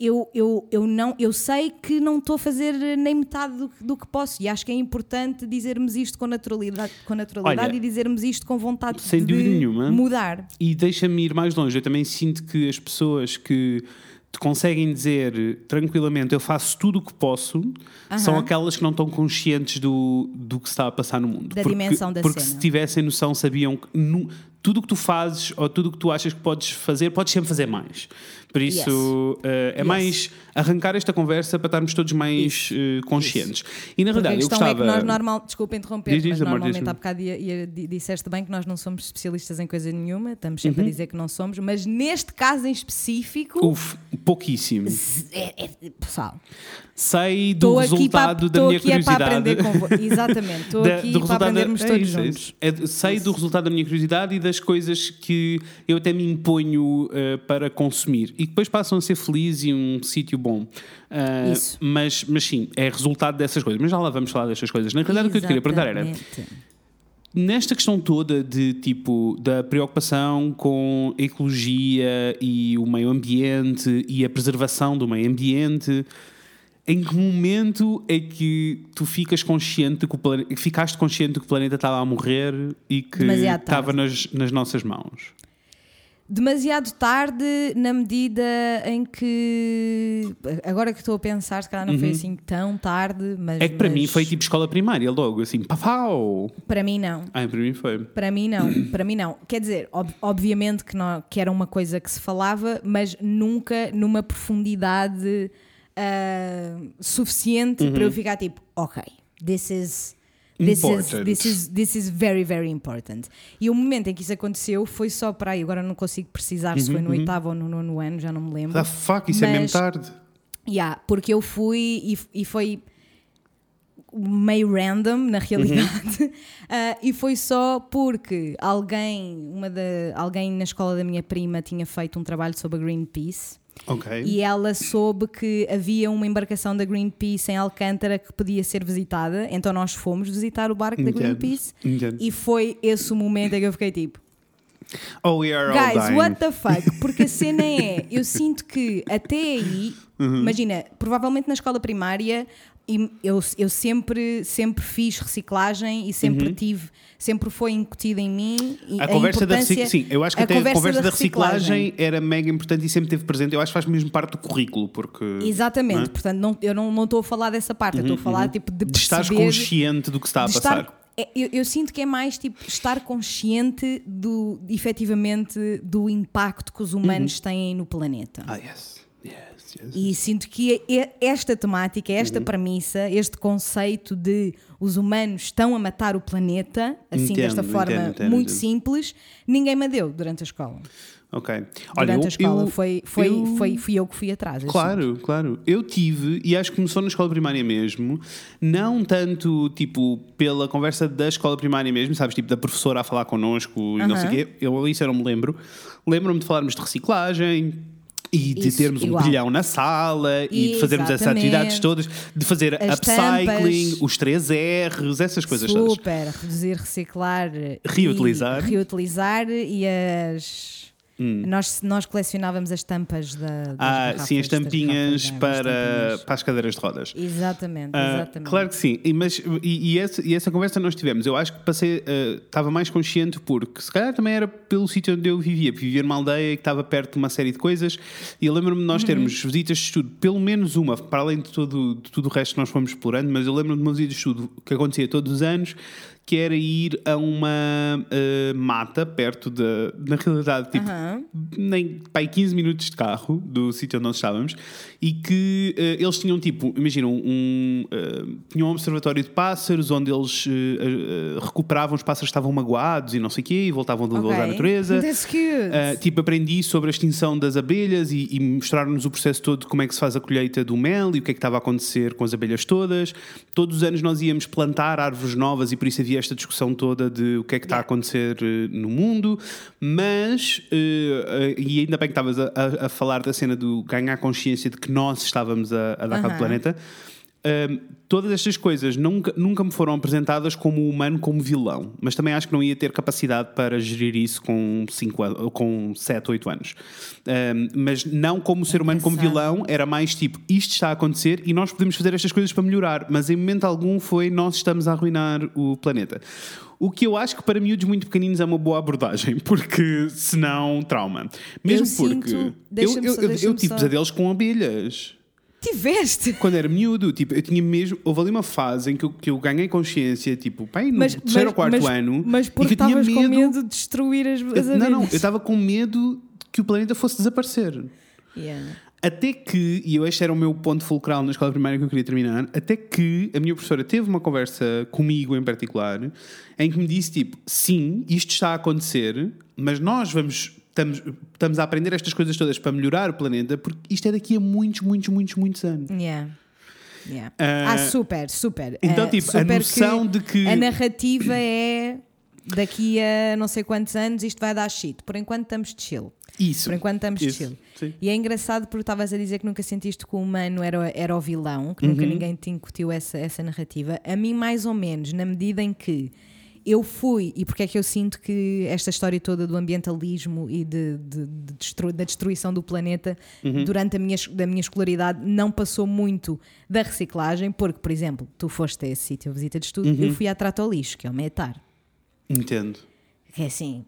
Eu, eu, eu, não, eu sei que não estou a fazer nem metade do, que- do que posso e acho que é importante dizermos isto com naturalidade, com naturalidade Olha, e dizermos isto com vontade sem de dúvida nenhuma. mudar. E deixa-me ir mais longe. Eu também sinto que as pessoas que conseguem dizer tranquilamente eu faço tudo o que posso são aquelas que não estão conscientes do, do que está a passar no mundo. Da porque, dimensão da Porque cena. se tivessem noção, sabiam que nu- tudo o que tu fazes ou tudo o que tu achas que podes fazer, podes sempre fazer mais. Por isso, eh, é Yes. mais arrancar esta conversa para estarmos todos mais eh, conscientes. E na Porque verdade, eu questão gostava. é que nós normal, desculpa interromper, Diz, diz, mas amor, normalmente há bocado ia, ia- di- disseste bem que nós não somos especialistas em coisa nenhuma, estamos sempre Uhum. a dizer que não somos, mas neste caso em específico, Uf, pouquíssimo. é, é, pessoal, Sei do resultado da minha é curiosidade. vo- Exatamente, estou Da- aqui para da- aprendermos é todos isso, é juntos. isso. É sei do resultado da minha curiosidade e das coisas que eu até me imponho eh, para consumir e depois passam a ser felizes e um sítio bom. Ah, Isso. Mas, mas sim, é resultado dessas coisas. Mas já lá vamos falar destas coisas. Na realidade, o que eu te queria perguntar era: Exatamente. nesta questão toda de tipo da preocupação com a ecologia e o meio ambiente e a preservação do meio ambiente, em que momento é que tu ficas consciente que o planeta, ficaste consciente de que o planeta estava a morrer e que estava nas, nas nossas mãos? Demasiado tarde, na medida em que. Agora que estou a pensar, se calhar não foi assim tão tarde, mas. Uhum. É que para mas mim foi tipo escola primária, logo assim, pau! Para mim, não. Ah, para mim foi. Para mim não, para mim não. Quer dizer, ob- obviamente que, não, que era uma coisa que se falava, mas nunca numa profundidade ah, suficiente para eu ficar tipo, ok, this is. This is, Important. this, is, this is very, very important. E o momento em que isso aconteceu foi só para aí. Agora não consigo precisar se foi no oitavo ou no nono ano, já não me lembro. The fuck, isso é mesmo Mas- tarde. Yeah, porque eu fui e, e foi meio random na realidade Ah, e foi só porque alguém uma da, alguém na escola da minha prima tinha feito um trabalho sobre a Greenpeace Ok. e ela soube que havia uma embarcação da Greenpeace em Alcântara que podia ser visitada então nós fomos visitar o barco da Greenpeace entendo. e foi esse o momento em que eu fiquei tipo Oh, we are all Guys, dying. what the fuck? Porque a cena é, eu sinto que até aí, Uhum. imagina, provavelmente na escola primária e eu, eu sempre, sempre fiz reciclagem e sempre tive, sempre foi incutida em mim e Uhum. A conversa da. Sim, eu acho que até a conversa da reciclagem. reciclagem era mega importante e sempre teve presente. Eu acho que faz mesmo parte do currículo, porque. Exatamente, Não é? portanto, não, eu não não estou a falar dessa parte, eu estou a falar tipo de De perceber- consciente do que está a passar. estar- é, eu, eu sinto que é mais tipo estar consciente do efetivamente do impacto que os humanos têm no planeta. Ah, yes. E sinto que e- esta temática, esta Uhum. premissa, este conceito de os humanos estão a matar o planeta, assim Entendo, desta forma entendo, entendo, muito simples, ninguém me deu durante a escola. Ok. Olha, durante eu, a escola eu- foi, foi, eu- foi, fui eu que fui atrás. assim. Claro, claro. Eu tive, e acho que começou na escola primária mesmo, não tanto tipo pela conversa da escola primária mesmo, sabes, tipo da professora a falar connosco e não sei o quê. Eu isso eu não me lembro. Lembro-me de falarmos de reciclagem. E de Isso, termos um igual. brilhão na sala e de fazermos essas atividades todas, de fazer As upcycling, tampas. os 3 R's, essas coisas todas. Super, reduzir, reciclar, Reutilizar. e, reutilizar e as. Hum. Nós, nós colecionávamos as tampas da. Ah, sim, as tampinhas para, tampinhas. para as cadeiras de rodas. Exatamente, Ah, exatamente. claro que sim, e, mas, e, e essa, e essa conversa nós tivemos. Eu acho que passei, ah, estava mais consciente porque se calhar também era pelo sítio onde eu vivia. Vivia numa aldeia que estava perto de uma série de coisas e eu lembro-me de Uhum. nós termos visitas de estudo, pelo menos uma, para além de, todo, de tudo o resto que nós fomos explorando, mas eu lembro-me de uma visita de estudo que acontecia todos os anos, que era ir a uma ah, mata perto da. Na realidade, tipo, Aham. nem pai 15 minutos de carro do sítio onde nós estávamos e que eh, eles tinham tipo, imaginam, um, eh, tinham um observatório de pássaros onde eles recuperavam os pássaros que estavam magoados e não sei o quê e voltavam de volta à natureza. That's cute. Uh, tipo, aprendi sobre a extinção das abelhas e, e mostraram-nos o processo todo de como é que se faz a colheita do mel e o que é que estava a acontecer com as abelhas todas. Todos os anos nós íamos plantar árvores novas e por isso havia esta discussão toda de o que é que está a acontecer uh, no mundo. Mas, uh, uh, e ainda bem que estavas a, a- a falar da cena do ganhar consciência de que nós estávamos a, a dar cabo do planeta. Um, todas estas coisas nunca, nunca me foram apresentadas como humano, como vilão, mas também acho que não ia ter capacidade para gerir isso com, cinco com 7, 8 anos. Um, mas não como ser humano, como vilão, era mais tipo isto está a acontecer e nós podemos fazer estas coisas para melhorar, mas em momento algum foi nós estamos a arruinar o planeta. O que eu acho que para miúdos muito pequeninos é uma boa abordagem, porque senão trauma. Mesmo Eu porque sinto- eu, eu, eu, eu tive pesadelos com abelhas. Tiveste! Quando era miúdo, tipo, eu tinha mesmo. Houve ali uma fase em que eu, que eu ganhei consciência, tipo, pai, no Mas, terceiro ou quarto mas, ano. mas que porque estavas com medo de destruir as, as Eu- não, não, eu estava com medo de que o planeta fosse desaparecer. Yeah. Até que, e eu este era o meu ponto fulcral na escola primária que eu queria terminar, até que a minha professora teve uma conversa comigo em particular, em que me disse tipo, sim, isto está a acontecer, mas nós vamos, estamos, estamos a aprender estas coisas todas para melhorar o planeta, porque isto é daqui a muitos, muitos, muitos, muitos anos. Yeah. Yeah. Ah, ah, super, super. então, Ah, tipo, a super noção de que- A narrativa é daqui a não sei quantos anos isto vai dar shit. Por enquanto estamos de chill. Isso. Por enquanto estamos de Isso, chill. sim. E é engraçado porque estavas a dizer que nunca sentiste que o humano era, era o vilão, que Uhum. nunca ninguém te incutiu essa, essa narrativa. A mim, mais ou menos, na medida em que eu fui, e porque é que eu sinto que esta história toda do ambientalismo e de, de- de destru- da destruição do planeta Uhum. durante a minha, da minha escolaridade não passou muito da reciclagem, porque, por exemplo, tu foste a esse sítio, a visita de estudo, Uhum. eu fui à Trata ao Lixo, que é o Metar. Entendo. É assim.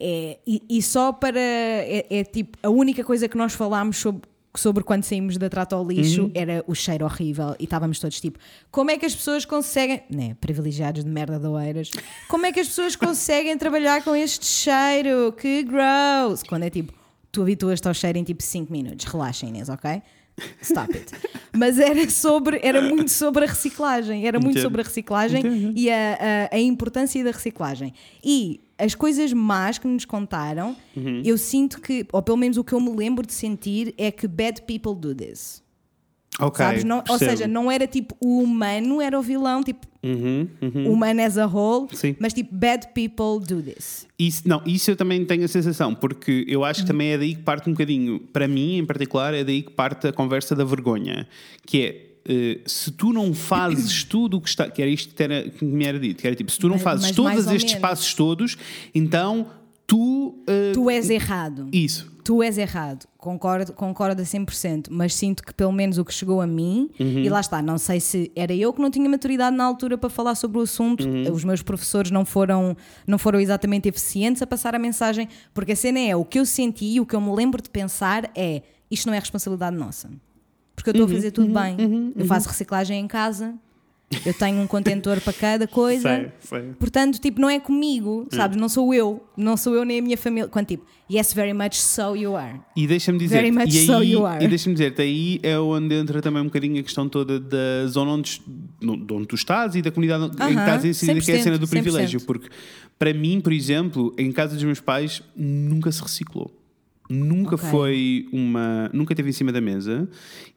É, e, e só para. É, é tipo. A única coisa que nós falámos sobre, sobre quando saímos da trata ao lixo Uhum. era o cheiro horrível e estávamos todos tipo: como é que as pessoas conseguem. Né, privilegiados de merda de oeiras. Como é que as pessoas conseguem trabalhar com este cheiro? Que gross! Quando é tipo. Tu habituas-te ao cheiro em tipo 5 minutos. Relaxa, Inês, ok? Stop it. Mas era sobre, era muito sobre a reciclagem, era muito Entendo. sobre a reciclagem Entendo. e a, a, a importância da reciclagem. E as coisas más que nos contaram, Uhum. eu sinto que, ou pelo menos o que eu me lembro de sentir, é que bad people do this. Ok. Sabes? Não- ou seja, não era tipo o humano era o vilão, tipo Uhum, uhum. humano as a whole, Sim. mas tipo bad people do this. Isso, não, isso eu também tenho a sensação, porque eu acho que também é daí que parte um bocadinho, para mim em particular, é daí que parte a conversa da vergonha, que é. eh, se tu não fazes tudo o que está. Que era isto que, era, que me era dito, que era tipo, se tu não Mas- fazes mas todos estes menos. passos todos, então tu. eh, Tu és errado. Isso. Tu és errado, concordo, concordo a 100%, mas sinto que pelo menos o que chegou a mim, Uhum. e lá está, não sei se era eu que não tinha maturidade na altura para falar sobre o assunto, Uhum. os meus professores não foram, não foram exatamente eficientes a passar a mensagem, porque a cena é o que eu senti e o que eu me lembro de pensar é isto não é responsabilidade nossa. Porque eu estou Uhum, a fazer tudo bem. Eu faço reciclagem em casa, eu tenho um contentor para cada coisa. Sei, sei. Portanto, tipo, não é comigo, Hum. sabes? Não sou eu, não sou eu nem a minha família. Quando tipo, yes, very much so you are. E deixa-me dizer, Very much e, aí, so you are. e deixa-me dizer, aí é onde entra também um bocadinho a questão toda da zona onde, de onde tu estás e da comunidade em que estás inserida, que é a cena do 100%, privilégio. Porque para mim, por exemplo, em casa dos meus pais, nunca se reciclou. Nunca Ok. foi uma. Nunca teve em cima da mesa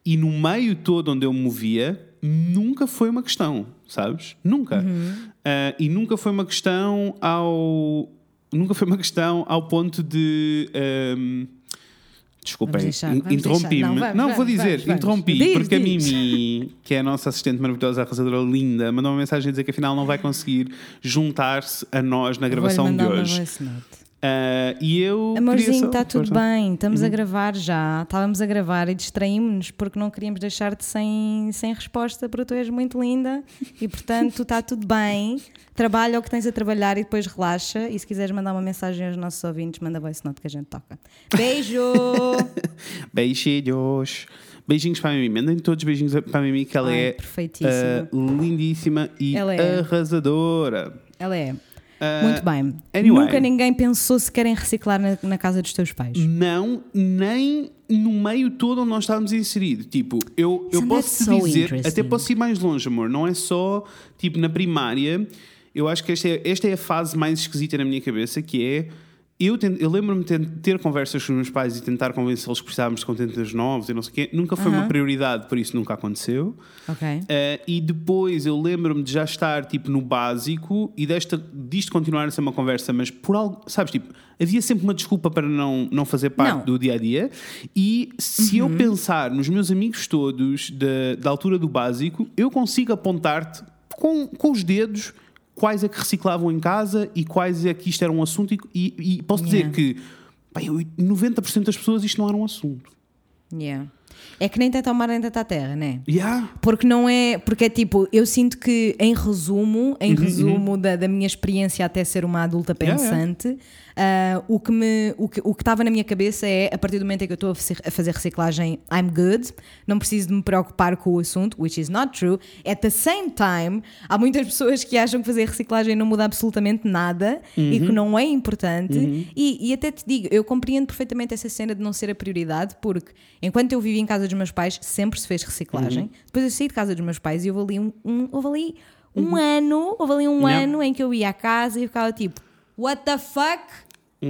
e no meio todo onde eu me movia, nunca foi uma questão, sabes? Nunca. Uhum. Ah, e nunca foi uma questão ao. Nunca foi uma questão ao ponto de. ahm, Desculpem, vamos interrompi-me. Não, Não, vou dizer, vamos, interrompi, porque diz. a Mimi, que é a nossa assistente maravilhosa, arrasadora linda, mandou uma mensagem a dizer que afinal não vai conseguir juntar-se a nós na gravação de mandar uma hoje. voice note. Ah, e eu. Amorzinho, está tudo força. bem, estamos Uhum. a gravar já. Estávamos a gravar e distraímos-nos porque não queríamos deixar-te sem, sem resposta, porque tu és muito linda e, portanto, está tudo bem. Trabalha o que tens a trabalhar e depois relaxa. E se quiseres mandar uma mensagem aos nossos ouvintes, manda voice note que a gente toca. Beijo! Beijinhos. Beijinhos para a Mimi. Mandem todos beijinhos para a Mimi, que ela Ai, é ah, lindíssima e Ela é. arrasadora. Ela é. Ah, Muito bem. anyway. Nunca ninguém pensou se querem reciclar na, na casa dos teus pais. Não, nem no meio todo onde nós estávamos inseridos. Tipo, eu, eu Isn't posso te dizer, até posso ir mais longe, amor. Não é só, tipo, na primária. Eu acho que esta é, esta é a fase mais esquisita na minha cabeça, que é. Eu, eu lembro-me de ter, conversas com os meus pais e tentar convencê-los que precisávamos de contentores novos e não sei o quê. Nunca foi uma prioridade, por isso nunca aconteceu. Uh, e depois eu lembro-me de já estar tipo no básico e desta, disto continuar a ser uma conversa, mas por algo, sabes, tipo, havia sempre uma desculpa para não, não fazer parte Não. do dia a dia. E se eu pensar nos meus amigos todos da, da altura do básico, eu consigo apontar-te com, com os dedos quais é que reciclavam em casa e quais é que isto era um assunto. E, e- e posso dizer Yeah. que bem, 90% das pessoas isto não era um assunto. Yeah. É que nem tenta ao mar nem tenta à terra, né? Yeah. Porque não é. Porque é tipo, eu sinto que, em resumo, em Uhum, resumo da, da minha experiência até ser uma adulta Yeah, pensante, ah, o que me o que o que estava na minha cabeça é a partir do momento em que eu estou a fazer- reciclagem, I'm good, não preciso de me preocupar com o assunto, which is not true. At the same time, há muitas pessoas que acham que fazer reciclagem não muda absolutamente nada e Uhum. que não é importante. E, e até te digo, eu compreendo perfeitamente essa cena de não ser a prioridade, porque enquanto eu vivi em casa dos meus pais, sempre se fez reciclagem. Depois eu saí de casa dos meus pais e houve ali um, um- houve ali um ano, houve ali um Yeah. ano em que eu ia à casa e ficava tipo, what the fuck?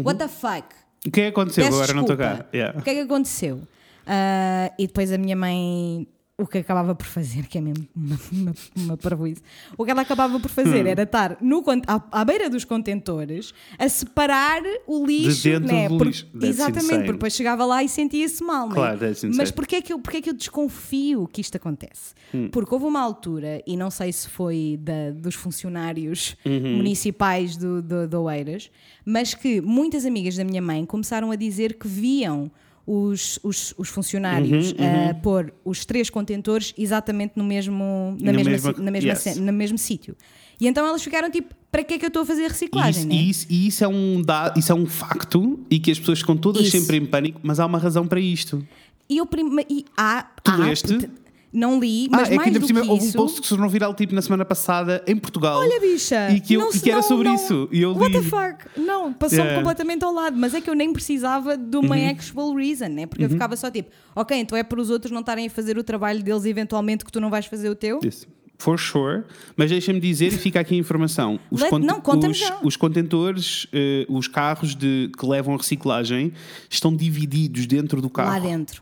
What the fuck? O que é que aconteceu Peço agora? Não estou cá. desculpa. Yeah. O que é que aconteceu? Ah, e depois a minha mãe, o que acabava por fazer, que é mesmo uma, uma, uma parvoíce, o que ela acabava por Hum. fazer era estar no, à, à beira dos contentores a separar o lixo. dentro né? do Por- lixo. That's exatamente, insane. porque depois chegava lá e sentia-se mal. né? Claro, insane. Mas porquê é, que eu, porquê é que eu desconfio que isto acontece? Hum. Porque houve uma altura, e não sei se foi da- dos funcionários Uhum. municipais do, do, do Oeiras, mas que muitas amigas da minha mãe começaram a dizer que viam os, os, os funcionários Uhum, a pôr os três contentores exatamente no mesmo, na Na mesma, si- na mesma, yes. no mesmo sítio. E então elas ficaram tipo, para que é que eu estou a fazer reciclagem? isso, né? e isso, e isso é um da, isso é um facto e que as pessoas ficam todas Isso. sempre em pânico, mas há uma razão para isto. E eu prima, e há, Tu há- leste? Não li, Ah, mas é que mais ainda do por cima que houve isso... um post que se tornou viral tipo na semana passada em Portugal. Olha, bicha! E que, eu- não e que era não- sobre não- isso. E eu What the li. fuck? Não, passou-me Yeah. completamente ao lado. Mas é que eu nem precisava de Uhum. uma actual reason, né? Porque eu ficava só tipo, ok, então é para os outros não estarem a fazer o trabalho deles eventualmente que tu não vais fazer o teu? Isso. For sure. Mas deixa-me dizer, e fica aqui a informação: os, Let- cont- não, os, os contentores, eh, os carros de, que levam a reciclagem, estão divididos dentro do carro. Lá dentro.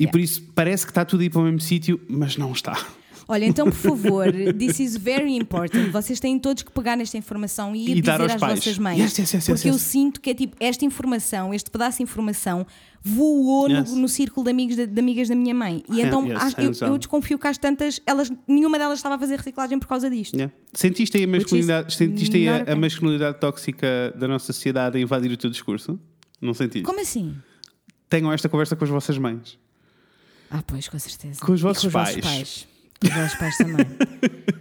E por isso parece que está tudo aí para o mesmo sítio, mas não está. Olha, então, por favor, this is very important. Vocês têm todos que pegar nesta informação e ir E dar dizer aos às pais. vossas mães. Yes, yes, yes, porque eu sinto que é tipo, esta informação, este pedaço de informação voou no- no, círculo de, amigos, de, de amigas da minha mãe. E Yeah, então acho- eu, eu desconfio que às tantas, elas, nenhuma delas estava a fazer reciclagem por causa disto. Yeah. Sentiste aí a masculinidade, sentiste aí a, a masculinidade tóxica da nossa sociedade a invadir o teu discurso? Não sentiste? Como assim? Tenham esta conversa com as vossas mães. Ah, pois, com certeza. Com os vossos com os pais. Vossos pais. Com os vossos pais também.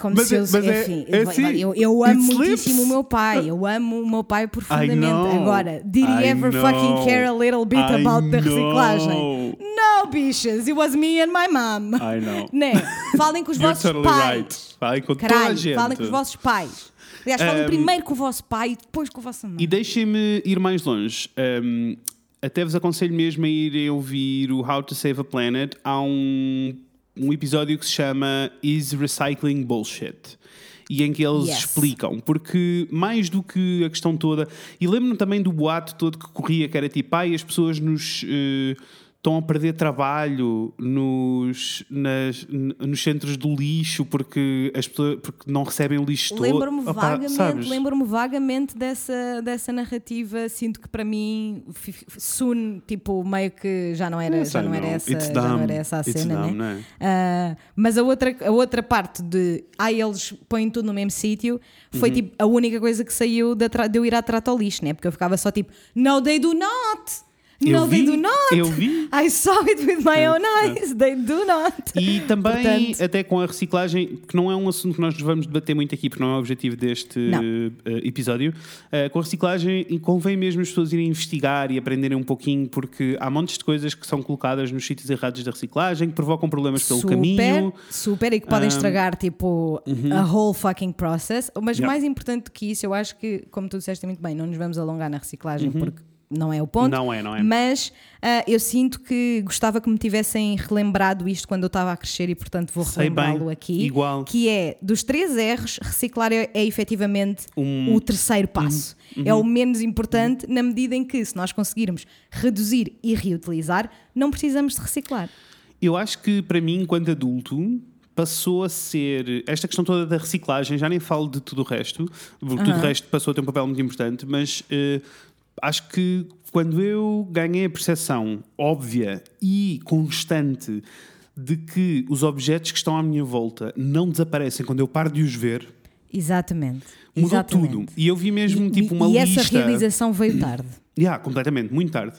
Como Mas se é- eu, é- enfim, é eu- assim, eu, eu amo muitíssimo o meu pai. Eu amo o meu pai profundamente. Agora, did he I ever know. fucking care a little bit I about the reciclagem? No, bichas. It was me and my mom. I know. Né? Falem com os vossos totally pais. right. Falem com toda a Caralho, gente. falem com os vossos pais. Aliás, falem Um, primeiro com o vosso pai e depois com a vossa mãe. E deixem-me ir mais longe. Um, até vos aconselho mesmo a irem ouvir o How to Save a Planet. Há um, um episódio que se chama Is Recycling Bullshit? E em que eles Yes. explicam, porque mais do que a questão toda, e lembro-me também do boato todo que corria, que era tipo, ai, as pessoas nos eh, estão a perder trabalho nos, nas- nos centros do lixo porque, as pessoas, porque não recebem o lixo todo. Lembro-me vagamente, lembro-me vagamente dessa, dessa narrativa. Sinto que para mim soon, tipo, meio que já não era, Yes, já não era essa, It's já não era essa a It's cena, dumb, né? não? Ah, mas a outra, a outra parte de ah, eles põem tudo no mesmo sítio foi Uhum. tipo a única coisa que saiu tra- de eu ir à trata ao lixo, né? Porque eu ficava só tipo, no, they do not! Eu No, they vi, do not! eu vi. I saw it with my own eyes, they do not! E também, Portanto- até com a reciclagem, que não é um assunto que nós nos vamos debater muito aqui, porque não é o objetivo deste eh, episódio, eh, com a reciclagem convém mesmo as pessoas irem investigar e aprenderem um pouquinho, porque há montes de coisas que são colocadas nos sítios errados da reciclagem, que provocam problemas pelo super, caminho. super, e que podem Um, estragar tipo a whole fucking process. Mas Yeah. mais importante do que isso, eu acho que, como tu disseste muito bem, não nos vamos alongar na reciclagem porque não é o ponto. Não é, não é. Mas ah, eu sinto que gostava que me tivessem relembrado isto quando eu estava a crescer e, portanto, vou relembrá-lo aqui. igual. Que é dos três R's, reciclar é, é efetivamente Um- o terceiro passo. É o menos importante na medida em que, se nós conseguirmos reduzir e reutilizar, não precisamos de reciclar. Eu acho que para mim, enquanto adulto, passou a ser esta questão toda da reciclagem, já nem falo de tudo o resto, porque tudo o resto passou a ter um papel muito importante, mas eh, acho que quando eu ganhei a percepção óbvia e constante de que os objetos que estão à minha volta não desaparecem quando eu paro de os ver, Exatamente. mudou Exatamente. tudo. E eu vi mesmo E- tipo uma e lista. essa realização veio tarde. Yeah, completamente, muito tarde.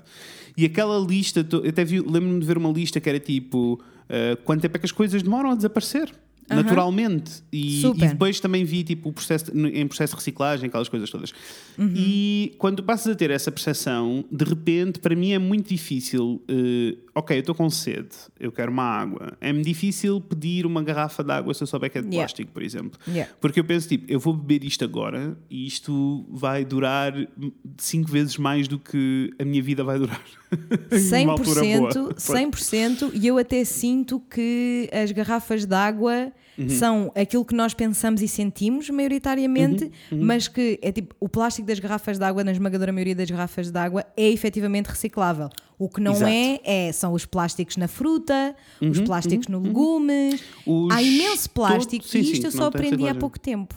E aquela lista, eu até lembro-me de ver uma lista que era tipo uh, quanto tempo é que as coisas demoram a desaparecer. Naturalmente. E, e depois também vi tipo, o processo, de- em processo de reciclagem, aquelas coisas todas. Uhum. E quando passas a ter essa percepção, de repente, para mim é muito difícil. uh, ok, eu estou com sede, eu quero uma água. É-me difícil pedir uma garrafa de água se eu souber que é de Yeah. plástico, por exemplo. Yeah. Porque eu penso, tipo, eu vou beber isto agora e isto vai durar cinco vezes mais do que a minha vida vai durar. Em uma altura boa. 100%, 100%, e eu até sinto que as garrafas de água Uhum. são aquilo que nós pensamos e sentimos maioritariamente, Uhum, mas que é tipo o plástico das garrafas de água, na esmagadora maioria das garrafas de água, é efetivamente reciclável. O que não Exato. é, é, são os plásticos na fruta, os Uhum, plásticos no legumes. Os- Há imenso plástico todo- sim, e sim, isto eu que só aprendi há pouco tempo.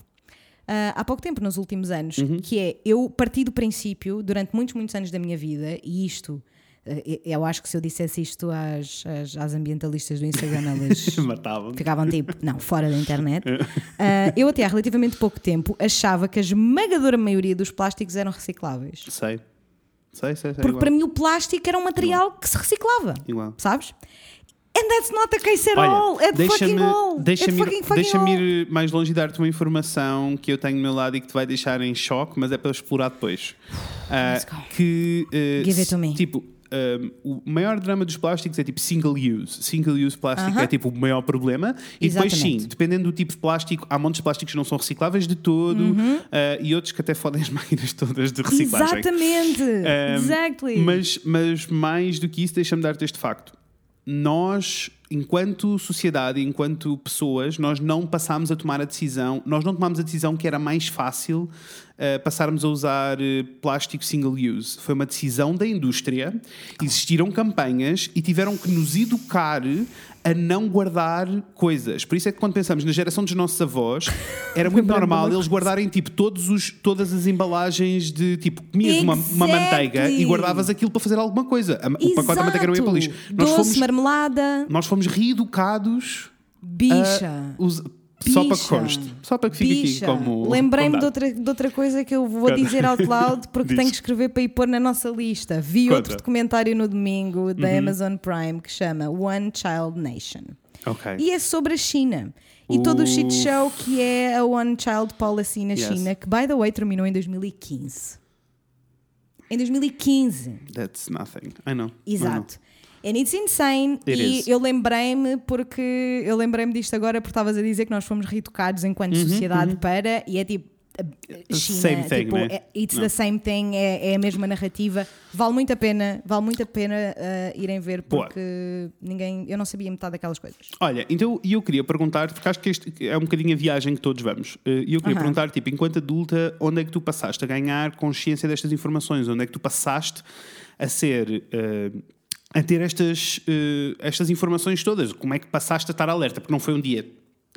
Ah, há pouco tempo, nos últimos anos, Uhum. que é eu parti do princípio, durante muitos, muitos anos da minha vida, e isto, eh, eu acho que se eu dissesse isto às, às, às ambientalistas do Instagram, elas Matavam. ficavam tipo, não, fora da internet. Ah, eu até há relativamente pouco tempo achava que a esmagadora maioria dos plásticos eram recicláveis. Sei. Sei, sei, sei. Porque igual. para mim o plástico era um material que se reciclava. Igual. Sabes? And that's not the case at all. At fucking all. deixa-me At ir, deixa-me all. ir mais longe e dar-te uma informação que eu tenho do meu lado e que te vai deixar em choque, mas é para explorar depois. Ah, Let's go. que, eh, Give it to me. Tipo, um, o maior drama dos plásticos é tipo single use. Single use plástico Aham. é tipo o maior problema. E depois, sim, dependendo do tipo de plástico, há montes de plásticos que não são recicláveis de todo Uhum. uh, e outros que até fodem as máquinas todas de reciclagem. Exatamente! Um, exactly! Mas, mas mais do que isso, deixa-me dar-te este facto. Nós, enquanto sociedade, enquanto pessoas, nós não passámos a tomar a decisão, nós não tomámos a decisão que era mais fácil eh, passarmos a usar eh, plástico single use. Foi uma decisão da indústria, existiram campanhas e tiveram que nos educar a não guardar coisas. Por isso é que quando pensamos na geração dos nossos avós, era muito normal eles guardarem tipo todos os, todas as embalagens de tipo comias uma, uma manteiga e Exactly. guardavas aquilo para fazer alguma coisa. A- O pacote da manteiga não ia para o lixo. Exato. Nós Doce, fomos, marmelada, nós fomos reeducados bicha. a só para que conste. Só para que fique Bicha. aqui como. Lembrei-me de outra, de outra coisa que eu vou Conta. dizer out loud porque Diz. tenho que escrever para ir pôr na nossa lista. Vi Conta. outro documentário no domingo da Uhum. Amazon Prime que chama One Child Nation. Ok. E é sobre a China. E todo o shit show que é a One Child Policy na Yes. China, que, by the way, terminou em 2015. Em 2015. That's nothing. I know. I know. And it's insane. It e is. eu lembrei-me porque eu lembrei-me disto agora porque estavas a dizer que nós fomos reeducados enquanto sociedade para e é tipo China, Uhum, Same thing, tipo, né? é- it's Não. the same thing, é, é a mesma narrativa. Vale muito a pena, vale muito a pena eh, irem ver Boa. porque ninguém, eu não sabia metade daquelas coisas. Olha, então eu queria perguntar, porque acho que este é um bocadinho a viagem que todos vamos. Eh, E eu queria Aham. perguntar, tipo, enquanto adulta, onde é que tu passaste a ganhar consciência destas informações? Onde é que tu passaste a ser. eh, a ter estas, eh, estas informações todas? Como é que passaste a estar alerta? Porque não foi um dia.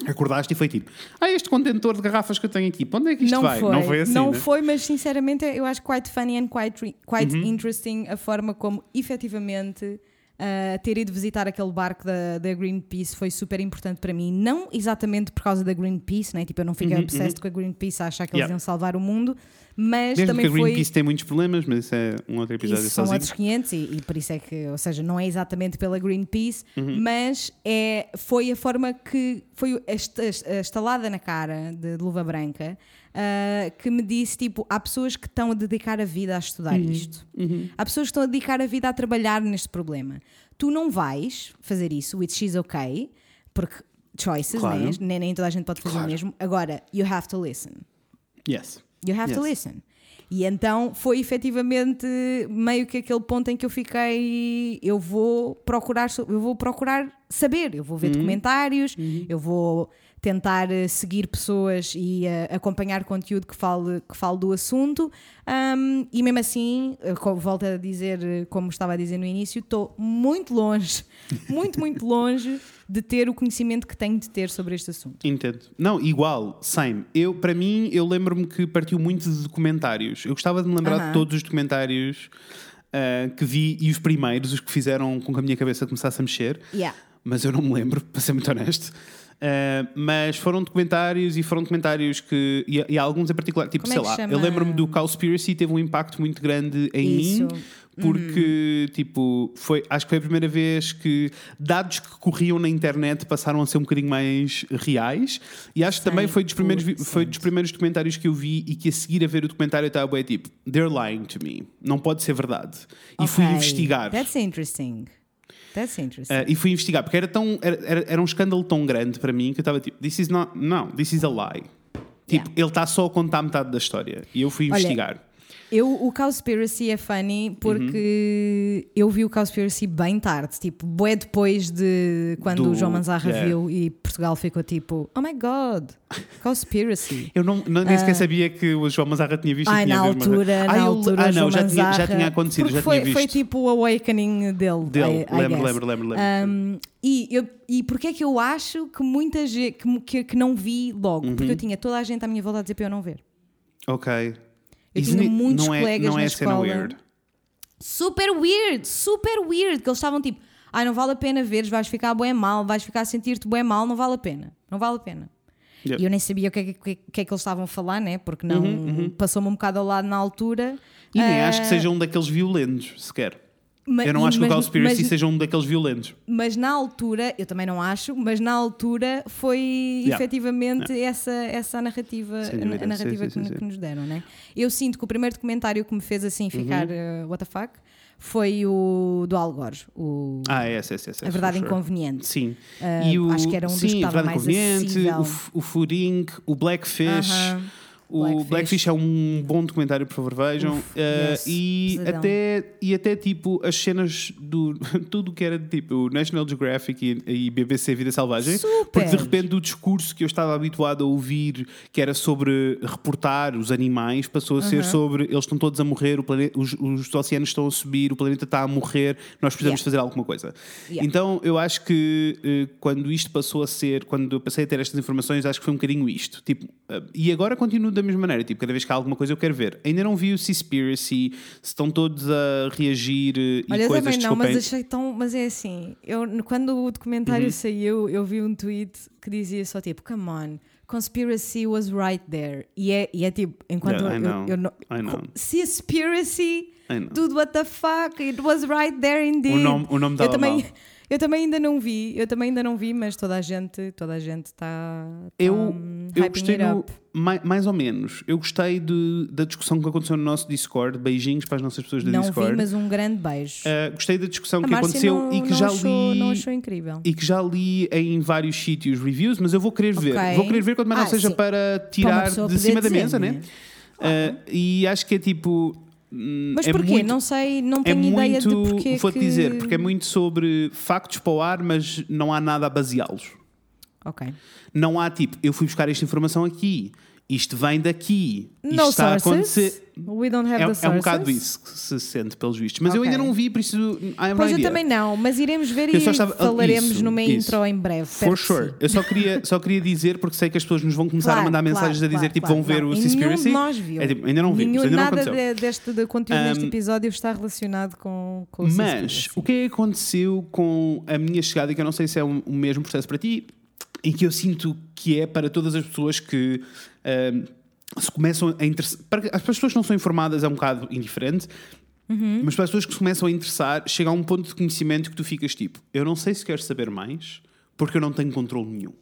Acordaste e foi tipo, ah, este contentor de garrafas que eu tenho aqui, para onde é que isto não vai? foi, não foi assim. não né? foi, mas sinceramente eu acho quite funny and quite, quite Uhum. interesting a forma como efetivamente ah, ter ido visitar aquele barco da, da Greenpeace foi super importante para mim. Não exatamente por causa da Greenpeace, né? tipo, eu não fiquei obsessed com a Greenpeace a achar que eles Uhum, Yeah. iam salvar o mundo, mas Mesmo também que a foi. Greenpeace tem muitos problemas, mas isso é um outro episódio Isso são sozinho. outros 500 e, e por isso é que, ou seja, não é exatamente pela Greenpeace, Uhum. mas é, foi a forma que foi a esta- a estalada na cara de, de luva branca ah, que me disse: tipo, há pessoas que estão a dedicar a vida a estudar Uhum. isto, há pessoas que estão a dedicar a vida a trabalhar neste problema. Tu não vais fazer isso, which is okay, porque choices, Claro. né? nem, nem toda a gente pode fazer Claro. o mesmo. Agora, you have to listen. Yes. You have to Yes. listen. E então foi efetivamente meio que aquele ponto em que eu fiquei, eu vou procurar, eu vou procurar saber, eu vou ver documentários, eu vou tentar eh, seguir pessoas e eh, acompanhar conteúdo que fale, que fale do assunto. Um, e mesmo assim, eh, volto a dizer, como estava a dizer no início, estou muito longe, muito, muito longe de ter o conhecimento que tenho de ter sobre este assunto. Entendo. Não, igual, same. Eu, para mim, eu lembro-me que partiu muito de documentários. Eu gostava de me lembrar Aham. de todos os documentários ah, que vi e os primeiros, os que fizeram com que a minha cabeça começasse a mexer. Yeah. Mas eu não me lembro, para ser muito honesto. Ah, mas foram documentários e foram documentários que. E, e alguns em particular, tipo, Como é sei que lá, chama? eu lembro-me do Cowspiracy, teve um impacto muito grande em Isso. mim, porque, tipo, foi, acho que foi a primeira vez que dados que corriam na internet passaram a ser um bocadinho mais reais. E acho que também foi dos, primeiros, foi dos primeiros documentários que eu vi e que a seguir a ver o documentário estava, tipo, they're lying to me. Não pode ser verdade. E fui Ok. investigar. That's interesting. That's interesting. Uh, e fui investigar, porque era, tão, era, era, era um escândalo tão grande para mim que eu estava tipo, this is not, não, this is a lie. Tipo, Yeah. ele está só a contar metade da história. E eu fui Olha, investigar. Eu, o Cowspiracy é funny porque Uhum. eu vi o Cowspiracy bem tarde, tipo, bué depois de quando Do- o João Manzarra yeah. viu e Portugal ficou tipo, oh my god, Cowspiracy. Eu não, não- nem sequer sabia que o João Mazarra tinha visto Ah. Ai, tinha na altura, Ah, na eu- altura, Ah, não, já tinha, já Manzarra- tinha acontecido, já foi, tinha visto. Foi tipo o awakening dele. Dele, I- I lembro, guess. lembro, lembro, lembro. Um, e, eu, e porque é que eu acho que muita gente que, que, que não vi logo? Uhum. Porque eu tinha toda a gente à minha volta a dizer para eu não ver. Ok. Eu tinha it- muitos não é, colegas não na é cena escola. weird. super weird, super weird, que eles estavam tipo, ai, não vale a pena veres, vais ficar bem mal, vais ficar a sentir-te bem mal, não vale a pena, não vale a pena. Yeah. E eu nem sabia o que é que, que é que eles estavam a falar, né? Porque não passou-me um bocado ao lado na altura. E nem Ah, acho que seja um daqueles violentos, sequer. Ma- Eu não acho que o mas- Cowspiracy mas- seja um daqueles violentos. Mas na altura, eu também não acho, mas na altura foi Yeah. efetivamente essa, essa a narrativa, Sem a, a narrativa sim, sim, que, sim, que sim. nos deram, né? Eu sinto que o primeiro documentário que me fez assim ficar Uhum. uh, what the fuck foi o do Al Gore, o Ah, é, esse, esse, esse. A Verdade sure. Inconveniente. Sim. Ah, acho que era um dos que sim, a estava Verdade mais Inconveniente, acessível. o, o Fooding, o Blackfish. Aham. O Blackfish. Blackfish. é um bom documentário, por favor, vejam. Uf, Eh, yes, e, pesadão. até, e até tipo as cenas do. tudo que era tipo National Geographic e, e BBC Vida Selvagem. Super. Porque de repente o discurso que eu estava habituado a ouvir, que era sobre reportar os animais, passou a ser sobre eles estão todos a morrer, o planeta, os, os oceanos estão a subir, o planeta está a morrer, nós precisamos Yeah. fazer alguma coisa. Yeah. Então eu acho que eh, quando isto passou a ser, quando eu passei a ter estas informações, acho que foi um bocadinho isto. Tipo, eh, e agora continuo da mesma maneira. Tipo, cada vez que há alguma coisa eu quero ver. Ainda não vi o Seaspiracy, se estão todos a reagir eh, Olha, e eu coisas também não, mas achei tão. Mas é assim, eu, quando o documentário Uhum. saiu, eu vi um tweet que dizia só tipo, come on, conspiracy was right there. E é, e é tipo, enquanto Yeah, I eu, know, eu não. I know. Seaspiracy, I know. dude, what the fuck, it was right there indeed. O nome- o nome eu também, mal. Eu também ainda não vi, eu também ainda não vi, mas toda a gente, toda a gente está. Eu, um, eu gostei it no, up. mai- mais ou menos. Eu gostei de- da discussão que aconteceu no nosso Discord. Beijinhos para as nossas pessoas do Não Discord. vi, mas um grande beijo. Uh, gostei da discussão a que Márcia aconteceu não, e que não já achou, li não achou incrível. e que já li em vários sítios reviews, mas eu vou querer ver. Ok. Vou querer ver quando mais não Ah, seja sim. para Para tirar pessoa de cima da mesa, né? né? Uh, e acho que é tipo. Hum, Mas é porquê? muito- não sei, não é tenho ideia muito, de porquê Vou-te que... dizer, porque é muito sobre factos para o ar, mas não há nada a baseá-los. Ok. Não há tipo, eu fui buscar esta informação aqui, isto vem daqui, isto No está a sources? acontecer. We don't have É, the é sources? um bocado isso que se sente pelos vistos. Mas eu Ok. ainda não vi, por isso. Pois eu também não, mas iremos ver Eu e estava- falaremos isso, numa isso. intro em breve. For sure. Eu só queria, só queria dizer, porque sei que as pessoas nos vão começar Claro, a mandar claro, mensagens a dizer claro, tipo, claro. vão ver o Seaspiracy. Nós viu. É tipo, ainda não vimos, Nenhum, ainda não nada aconteceu. de- deste de conteúdo Um, episódio está relacionado com, com o Mas o que é que aconteceu com a minha chegada, que eu não sei se é o mesmo processo para ti, e que eu sinto que é para todas as pessoas que ahm, se começam a interessar. Para as pessoas que não são informadas é um bocado indiferente. Uhum. Mas para as pessoas que se começam a interessar, chega a um ponto de conhecimento que tu ficas tipo: eu não sei se quero saber mais, porque eu não tenho controle nenhum.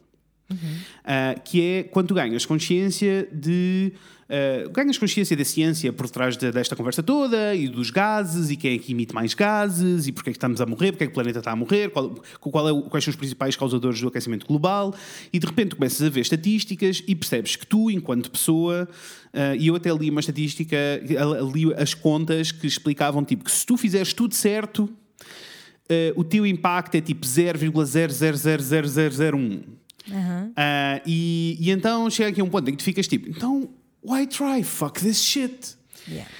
Ah, que é quando ganhas consciência de. ah, ganhas consciência da ciência por trás de- desta conversa toda e dos gases e quem é que emite mais gases e porque é que estamos a morrer, porque é que o planeta está a morrer, qual, qual é quais são os principais causadores do aquecimento global e de repente começas a ver estatísticas e percebes que tu, enquanto pessoa, ah, e eu até li uma estatística, li as contas que explicavam tipo que se tu fizeres tudo certo, o teu impacto é tipo 0,000001. Ah, e, e então chega aqui um ponto em que tu ficas tipo, então, why try? Fuck this shit. Yeah.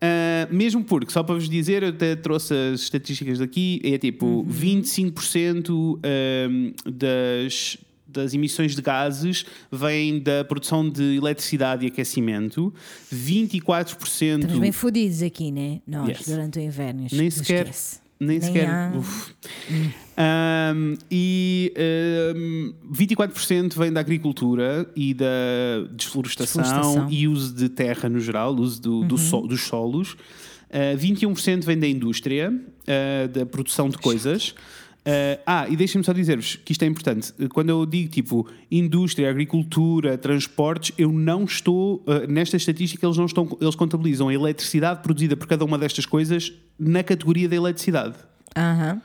Ah, mesmo porque, só para vos dizer, eu até trouxe as estatísticas daqui, é tipo 25% ahm, das, das emissões de gases vêm da produção de eletricidade e aquecimento, 24%. Estamos bem fodidos aqui, né? Nós, Yes. durante o inverno. Nem sequer. esquece. Nem, Nem sequer. há-. Um, e um, 24% vem da agricultura e da desflorestação, Desflorestação. e uso de terra no geral, uso do, Uhum. do so- dos solos. Uh, 21% vem da indústria, uh, da produção de coisas. Uh, ah, e deixem-me só dizer-vos que isto é importante. Quando eu digo tipo indústria, agricultura, transportes, eu não estou uh, nesta estatística, eles não estão, eles contabilizam a eletricidade produzida por cada uma destas coisas na categoria da eletricidade. Aham.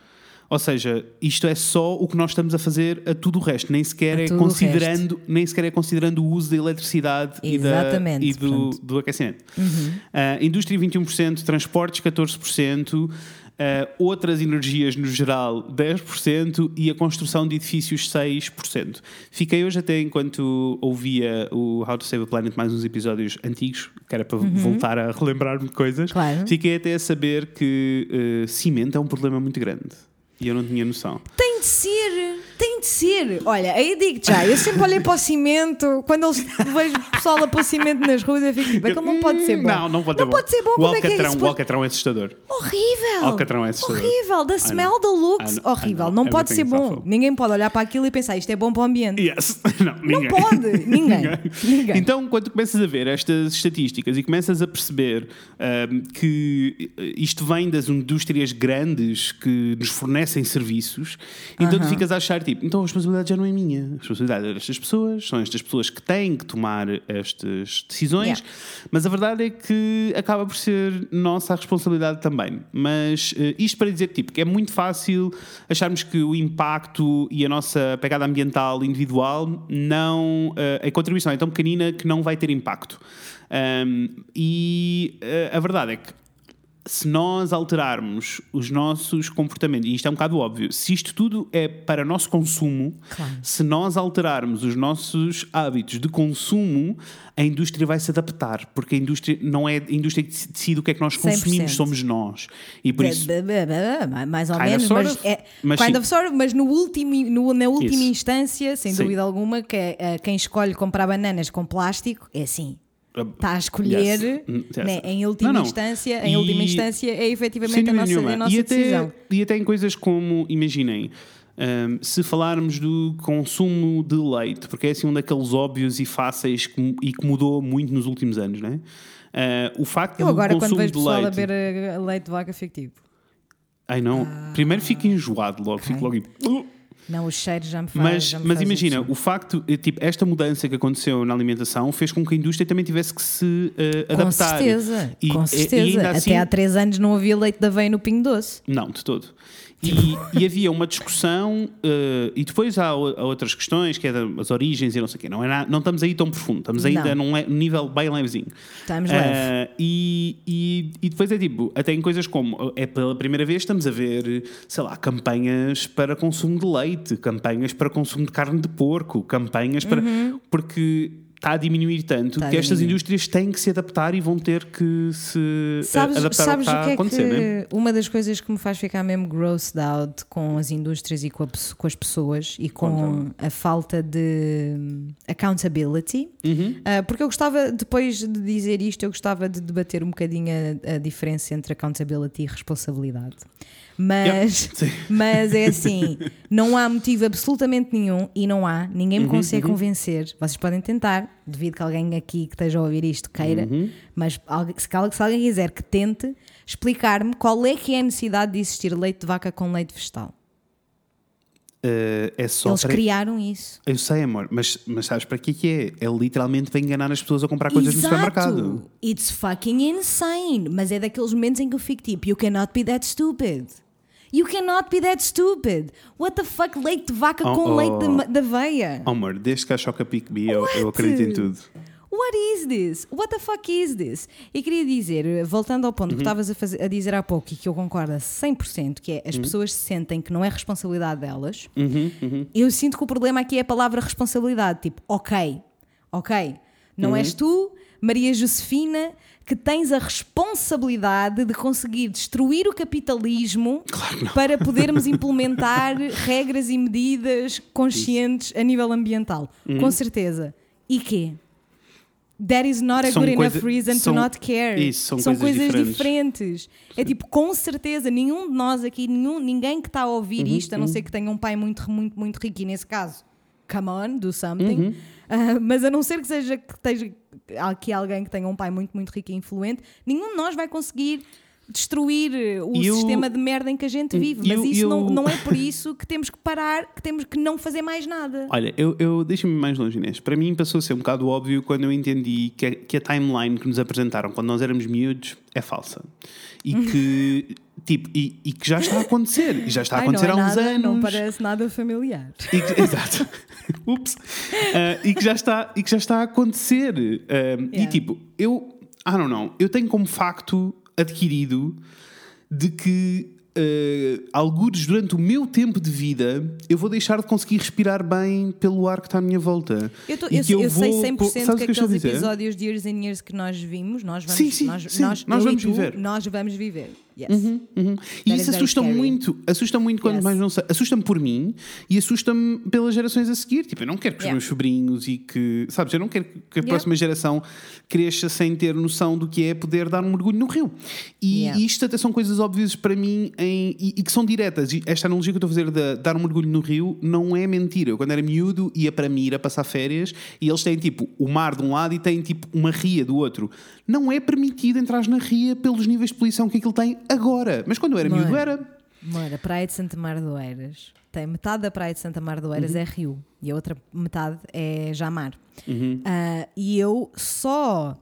Ou seja, isto é só o que nós estamos a fazer a tudo o resto, nem sequer, é, considerando, nem sequer é considerando o uso da eletricidade e, da, e do, do aquecimento. Ah, indústria 21%, transportes 14%, ah, outras energias no geral 10% e a construção de edifícios 6%. Fiquei hoje até enquanto ouvia o How to Save a Planet mais uns episódios antigos, que era para voltar a relembrar-me de coisas. Claro. Fiquei até a saber que eh, cimento é um problema muito grande. E eu não tinha noção. Tem de ser, tem de ser. Olha, aí digo já, eu sempre olhei para o cimento, quando eles vejo o pessoal a pôr cimento nas ruas, eu fico tipo, aquilo não pode ser bom. Não, não pode não ser bom. pode ser bom, O como é que é alcatrão, isso? o alcatrão é assustador. Horrível! Alcatrão é assustador. Horrível! The smell, the looks, horrível. Não pode ser bom. Ninguém pode olhar para aquilo e pensar isto é bom para o ambiente. Yes. Não, ninguém. pode. Ninguém. Ninguém. Então, quando começas a ver estas estatísticas e começas a perceber ahm, que isto vem das indústrias grandes que nos fornecem serviços, então tu ficas a achar tipo, então a responsabilidade já não é minha. A responsabilidade é destas pessoas, são estas pessoas que têm que tomar estas decisões, Yeah. mas a verdade é que acaba por ser nossa a responsabilidade também. Mas eh, isto para dizer tipo, que é muito fácil acharmos que o impacto e a nossa pegada ambiental individual não. eh, a contribuição é tão pequenina que não vai ter impacto. Um, e eh, a verdade é que se nós alterarmos os nossos comportamentos, e isto é um bocado óbvio, se isto tudo é para nosso consumo, Claro. se nós alterarmos os nossos hábitos de consumo, a indústria vai se adaptar, porque a indústria não é a indústria que decide o que é que nós 100%. consumimos, somos nós. E por isso. Mais ou menos, sort mas, of. é, Mas kind of sort of, mas no último, no- na última Isso. instância, sem Sim. dúvida alguma, que é, eh, quem escolhe comprar bananas com plástico é assim. Está a escolher, Yes. Né, em última Não, não. instância, em E- última instância é efetivamente a nossa, nenhuma. a nossa e, até, decisão. e até em coisas como, imaginem, hum, se falarmos do consumo de leite, porque é assim um daqueles óbvios e fáceis que, e que mudou muito nos últimos anos, não é? Ah, o facto Eu do agora, quando vejo pessoal a leite. beber eh, leite de vaca, fico tipo. Ai não, primeiro fico enjoado logo, fico logo. Não, o cheiro já me faz. Mas, já me mas faz imagina, isso. o facto, eh, tipo, esta mudança que aconteceu na alimentação fez com que a indústria também tivesse que se Com adaptar. certeza, E- com e- certeza. E assim, Até há três anos não havia leite de aveia no Pingo Doce. Não, de todo. E, e havia uma discussão, eh, e depois há, há outras questões, que é as origens e não sei o quê. Não, é não estamos aí tão profundo, estamos ainda Não. num le- nível bem levezinho. Estamos Eh, leve. e, e, e depois é tipo, até em coisas como, é pela primeira vez estamos a ver, sei lá, campanhas para consumo de leite, campanhas para consumo de carne de porco, campanhas para. Porque está a diminuir tanto Está que estas diminuir. indústrias têm que se adaptar e vão ter que se eh, Sabes, adaptar sabes ao que está o que a é acontecer, né? que uma das coisas que me faz ficar mesmo grossed out com as indústrias e com, a com as pessoas e com Conta-me. a falta de hum, accountability? Uhum. Ah, porque eu gostava, depois de dizer isto, eu gostava de debater um bocadinho a, a diferença entre accountability e responsabilidade. Mas, mas é assim, não há motivo absolutamente nenhum e não há, ninguém me Uhum, consegue convencer. Vocês podem tentar, devido que alguém aqui que esteja a ouvir isto queira, Uhum. mas se, alguém quiser que tente explicar-me qual é que é a necessidade de existir leite de vaca com leite vegetal. Eh, é só Eles para... criaram isso. Eu sei, amor, mas, mas sabes para que é que é? É literalmente para enganar as pessoas a comprar coisas no supermercado. It's fucking insane. Mas é daqueles momentos em que eu fico tipo, you cannot be that stupid. You cannot be that stupid. What the fuck, leite de vaca Oh, com oh. leite de, ma- de aveia? Oh, amor, desde que a Choca Pick Me, eu, eu acredito em tudo. What is this? What the fuck is this? E queria dizer, voltando ao Uhum. ponto que estavas a, a dizer há pouco e que eu concordo a 100%, que é Uhum. as pessoas sentem que não é responsabilidade delas, eu sinto que o problema aqui é a palavra responsabilidade. Tipo, ok, ok, não Uhum. és tu, Maria Josefina, que tens a responsabilidade de conseguir destruir o capitalismo para podermos implementar regras e medidas conscientes a nível ambiental. Uhum. Com certeza. E quê? That is not a São good enough reason são- to not care. isso, são coisas diferentes. diferentes. É tipo, com certeza, nenhum de nós aqui, nenhum, ninguém que está a ouvir Uhum, isto, a não ser que tenha um pai muito, muito, muito rico, e nesse caso, come on, do something. Uhum. Ah, mas a não ser que seja que esteja aqui alguém que tenha um pai muito, muito rico e influente, nenhum de nós vai conseguir destruir eh, o E eu- sistema de merda em que a gente vive. e Mas eu- isso eu- não, não é por isso que temos que parar, que temos que não fazer mais nada. Olha, eu, eu deixa-me mais longe, Inês. Para mim passou a ser um bocado óbvio quando eu entendi que a, que a timeline que nos apresentaram quando nós éramos miúdos é falsa. E que, tipo, e, e que já está a acontecer. E já está a Ai, acontecer é há uns nada, anos. Não parece nada familiar. E que- exato. Ups. Ah, e, que já está, e que já está a acontecer. E Yeah. tipo, eu. I don't know. Eu tenho como facto adquirido de que. Uh, algures durante o meu tempo de vida eu vou deixar de conseguir respirar bem pelo ar que está à minha volta. Eu, tô- E eu- que eu sei vou- 100% sabes que que eu aqueles episódios de Years and Years que nós vimos, nós vamos, Sim, sim, nós, sim, nós, nós eu vamos tu, viver. Nós vamos viver. Yes. Uhum. E That is isso scary. muito, assusta-me muito quando Yes. mais não sei. Assusta-me por mim e assusta-me pelas gerações a seguir. Tipo, eu não quero que os Yeah. meus sobrinhos e que, sabes, eu não quero que a Yeah. próxima geração cresça sem ter noção do que é poder dar um mergulho no rio. E Yeah. isto até são coisas óbvias para mim em- e, e que são diretas. E esta analogia que eu estou a fazer de dar um mergulho no rio não é mentira. Eu, quando era miúdo, ia para Mira passar férias e eles têm tipo o mar de um lado e têm tipo uma ria do outro. Não é permitido entrar na ria pelos níveis de poluição que aquilo tem agora. Mas quando eu era miúdo era. Mora, Praia de Santa Mar de Oeiras. Tem metade da Praia de Santa Mar de Oeiras Uhum. é Rio e a outra metade é Jamar. Ah, e eu só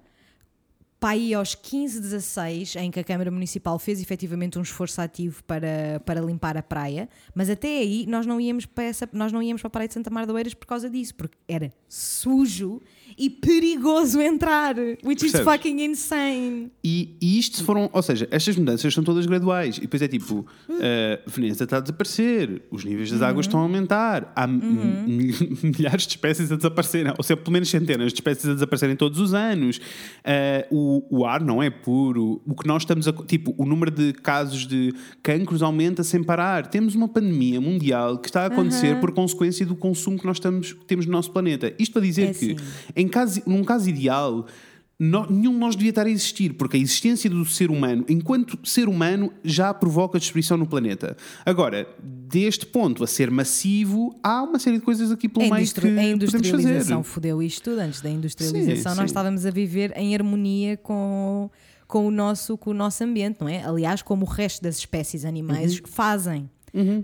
para aí aos 15, 16, em que a Câmara Municipal fez efetivamente um esforço ativo para, para limpar a praia, mas até aí nós não íamos para essa, nós não íamos para a Praia de Santa Mar de Oeiras por causa disso, porque era sujo e perigoso entrar, which is Percebes? fucking insane. E, e isto foram, ou seja, estas mudanças são todas graduais. E depois é tipo, uh, Veneza está a desaparecer, os níveis das águas estão a aumentar, há m- mil- milhares de espécies a desaparecerem, ou seja, pelo menos centenas de espécies a desaparecerem todos os anos. Uh, o, o ar não é puro. O que nós estamos a. Tipo, o número de casos de cancros aumenta sem parar. Temos uma pandemia mundial que está a acontecer por consequência do consumo que nós estamos, temos no nosso planeta. Isto para dizer É que, assim. Em caso, num caso ideal. No- nenhum de nós devia estar a existir, porque a existência do ser humano, enquanto ser humano, já provoca destruição no planeta. Agora, deste ponto a ser massivo, há uma série de coisas aqui pelo meio que a industrialização fodeu isto tudo. Antes da industrialização, Sim, nós sim. estávamos a viver em harmonia com, com, o nosso, com o nosso ambiente, não é? Aliás, como o resto das espécies animais fazem.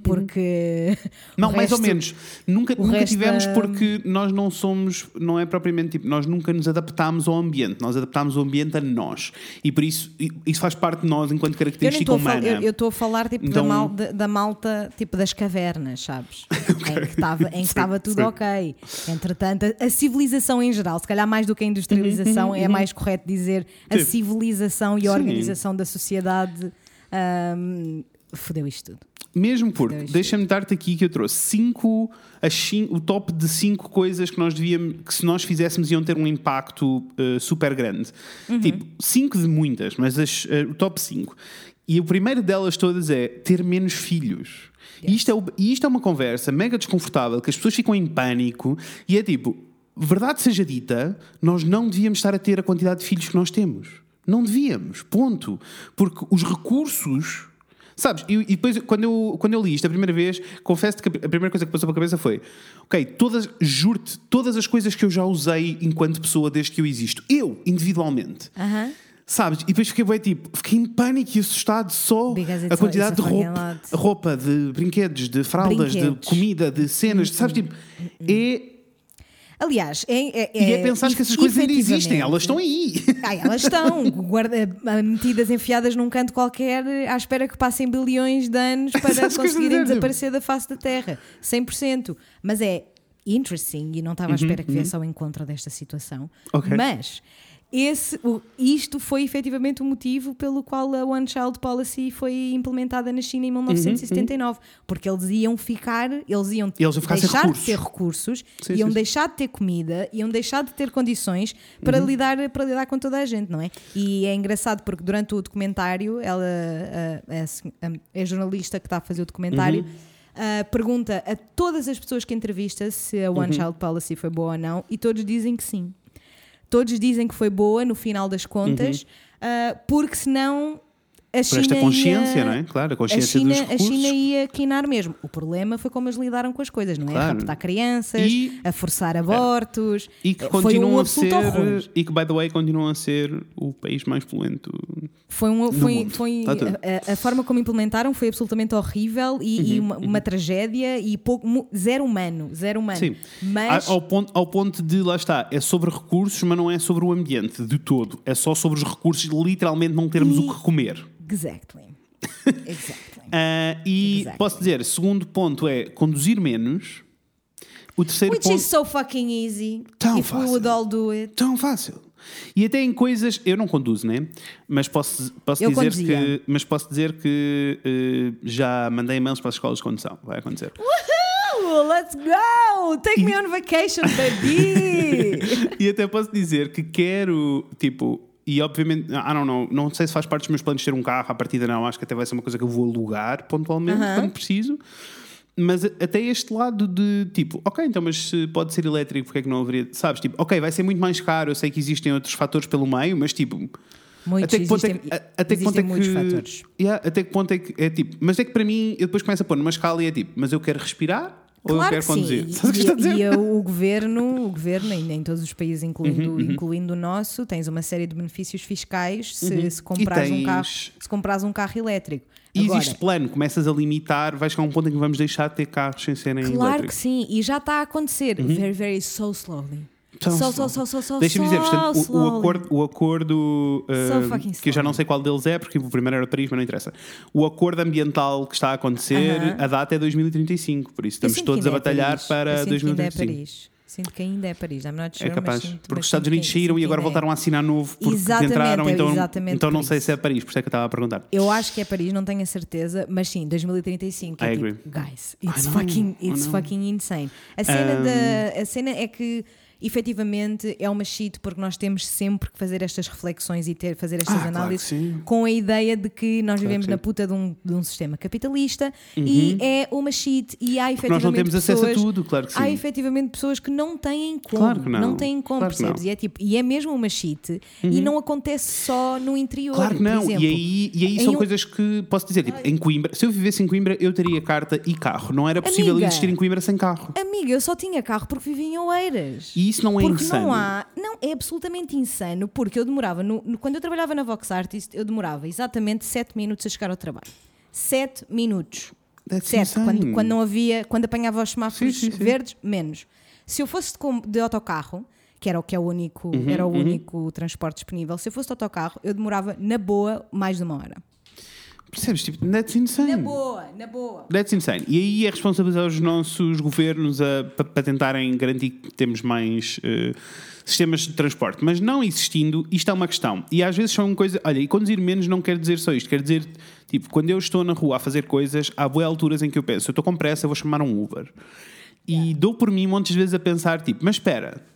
Porque. o Não, mais ou menos. Nunca, nunca resto tivemos da- porque nós não somos, não é propriamente tipo, nós nunca nos adaptámos ao ambiente, nós adaptámos o ambiente a nós. E por isso, isso faz parte de nós enquanto Eu característica estou a falar, humana. eu- eu estou a falar tipo, Então- da, mal- da- malta tipo das cavernas, sabes? Em que estava- em que estava tudo sim. ok. Entretanto, a, a civilização em geral, se calhar mais do que a industrialização, é mais correto dizer a Uhum, Sim. civilização e a Sim. organização da sociedade ahm, fodeu isto tudo. Mesmo porque, deixa-me dar-te aqui que eu trouxe cinco, as cin- o top de cinco coisas que nós devíamos, que se nós fizéssemos iam ter um impacto eh, super grande. Uhum. Tipo, cinco de muitas, mas as, eh, o top cinco. E o primeiro delas todas é ter menos filhos. E, isto é, o- e isto é uma conversa mega desconfortável, que as pessoas ficam em pânico e é tipo, verdade seja dita, nós não devíamos estar a ter a quantidade de filhos que nós temos. Não devíamos, ponto. Porque os recursos Sabes, e, e depois quando eu, quando eu li isto a primeira vez, confesso-te que a primeira coisa que passou pela cabeça foi: ok, todas, juro-te, todas as coisas que eu já usei enquanto pessoa desde que eu existo, eu, individualmente. Aham. Sabes? E depois fiquei bem tipo, fiquei em pânico e assustado só a quantidade de roupa, roupa, de brinquedos, de fraldas, de Brinquedos. comida, de cenas, sabes? Tipo, é. Aliás, é, é, E é pensar que essas coisas ainda existem, elas estão aí. Ai, elas estão guarda, metidas, enfiadas num canto qualquer, à espera que passem bilhões de anos para conseguirem desaparecer da face da Terra. 100%. Mas é interesting e não estava à espera que viesse ao encontro desta situação. Uhum, Ok. Mas esse, o- isto foi efetivamente o motivo pelo qual a One Child Policy foi implementada na China em Uhum, 1979. Porque eles iam ficar, eles iam Eles deixar de ter recursos, Sim, iam sim, sim. deixar de ter comida, iam deixar de ter condições para, Uhum. lidar, para lidar com toda a gente, não é? E é engraçado porque durante o documentário, ela, a, a- a- a jornalista que está a fazer o documentário. Uhum. ah, pergunta a todas as pessoas que entrevista se a Uhum. One Child Policy foi boa ou não, e todos dizem que sim. Todos dizem que foi boa no final das contas, ah, porque senão a Por China esta consciência, ia, não é? Claro, a a consciência China, dos a recursos. China ia quinar mesmo. O problema foi como eles lidaram com as coisas, não é? A Claro. raptar crianças, E- a forçar abortos. E que foi continuam um a ser, horror. e que, by the way, continuam a ser o país mais poluente. Foi, um, foi, mundo. foi Tá. Uhum, a, a forma como implementaram foi absolutamente horrível e, e uma, uma tragédia e pouco, zero humano, zero humano. Sim. Mas Ao, ponto, ao ponto de, lá está, é sobre recursos, mas não é sobre o ambiente de todo. É só sobre os recursos, literalmente não termos E- o que comer. Exactly. exactly. Ah, e Exactly. posso dizer, segundo ponto é conduzir menos. O terceiro Which ponto. is so fucking easy. Tão if we fácil. would all do it. Tão fácil. E até em coisas, eu não conduzo, né? Mas posso, posso Eu dizer conduzia. que, mas posso dizer que eh, já mandei e-mails para as escolas de condução. Vai acontecer. Woohoo, let's go! Take me on vacation, baby! e até posso dizer que quero, tipo, e obviamente, I don't know, não sei se faz parte dos meus planos ter um carro, à partida não, acho que até vai ser uma coisa que eu vou alugar pontualmente quando preciso. Mas até este lado de tipo, ok, então, mas se pode ser elétrico, porque é que não haveria? Sabes, tipo, ok, vai ser muito mais caro, eu sei que existem outros fatores pelo meio, mas tipo, Muitos, até que ponto é existem, que, a- até que ponto é que, fatores. Yeah, até que ponto é que é tipo, mas é que para mim eu depois começo a pôr numa escala e é tipo, mas eu quero respirar ou eu Claro quero que conduzir? sim. Que E, e o governo, o governo em, em todos os países, incluindo, Uhum, incluindo o nosso, tens uma série de benefícios fiscais se, se comprares um tens- carro, se comprares um carro elétrico. E Agora, existe plano, começas a limitar, vais chegar a um ponto em que vamos deixar de ter carros sem serem Claro que elétricos. sim, e já está a acontecer. Very, very so slowly. Tão so, so, slow. so, so, so, Deixa-me dizer, portanto, o- o, acordo, o acordo uh, que eu já não sei qual deles é, porque o primeiro era Paris, mas não interessa. O acordo ambiental que está a acontecer, Aham. a data é 2035, por isso estamos todos a é batalhar. Eu para sinto que ainda é 2035. Paris. Sinto que ainda é Paris. I'm not sure, É capaz, sinto, porque os Estados Unidos saíram e que agora é. voltaram a assinar novo porque Exatamente, entraram, é então, exatamente então não sei se é Paris, por isso é que eu estava a perguntar. Eu acho que é Paris, não tenho a certeza, mas sim, 2035. I É agree. tipo, guys, it's I fucking, it's fucking insane. A cena, Um, da, a cena é que efetivamente é uma shit porque nós temos sempre que fazer estas reflexões e ter, fazer estas Ah, claro análises sim. com a ideia de que nós vivemos que na puta de um, de um sistema capitalista e é uma shit e há Porque nós não efetivamente temos acesso a pessoas- tudo, claro que sim. Há efetivamente pessoas que não têm como. Claro que não. têm como, Claro percebes? não. Uhum. E, é tipo, e é mesmo uma shit e não acontece só no interior. Claro que por não, exemplo. e aí, e aí são um- coisas que posso dizer, tipo, em Coimbra, se eu vivesse em Coimbra, eu teria carta e carro. Não era possível Amiga. existir em Coimbra sem carro. Amiga, eu só tinha carro porque vivia em Oeiras. E isso não é porque insano. não há. Não, é absolutamente insano, porque eu demorava. no- no- quando eu trabalhava na Vox Artist, eu demorava exatamente 7 minutos a chegar ao trabalho. 7 minutos. That's Certo, quando, quando não havia, quando apanhava os semáforos Sim, sim, sim. verdes, menos. Se eu fosse de, de autocarro, que era o que é o único, Uhum, era o único transporte disponível, se eu fosse de autocarro, eu demorava na boa mais de uma hora. Percebes? Tipo, that's insane. Na boa, na boa. That's insane. E aí é responsabilizar os nossos governos para tentarem garantir que temos mais eh, sistemas de transporte. Mas não existindo, isto é uma questão. E às vezes são coisas. Olha, e conduzir menos não quer dizer só isto. Quer dizer, tipo, quando eu estou na rua a fazer coisas, há boas alturas em que eu penso, eu estou com pressa, eu vou chamar um Uber. E dou por mim muitas vezes a pensar, tipo, mas espera.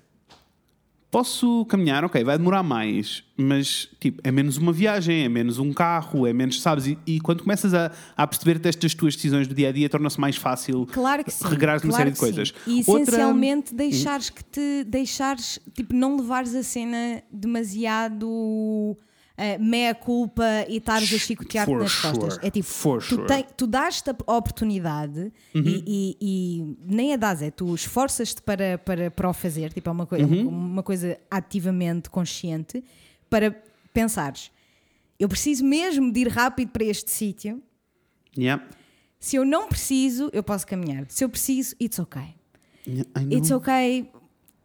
Posso caminhar, ok, vai demorar mais, mas tipo, é menos uma viagem, é menos um carro, é menos, sabes? E, e quando começas a, a perceber-te estas tuas decisões do dia a dia, torna-se mais fácil Claro que sim. regrar uma claro série de que sim. coisas. E Outra- Hum. essencialmente deixares que te deixares, tipo, não levares a cena demasiado eh, meia culpa e estares a chicotear-te nas costas. sure. É tipo, For tu, sure. tem- tu dás-te a oportunidade Uhum. e, e- e nem a dás, é tu esforças-te para, para, para o fazer, tipo, é uma, coi- Uhum. uma coisa ativamente consciente para pensares. Eu preciso mesmo de ir rápido para este sítio. Yeah. Se eu não preciso, eu posso caminhar. Se eu preciso, it's okay. Yeah. It's okay.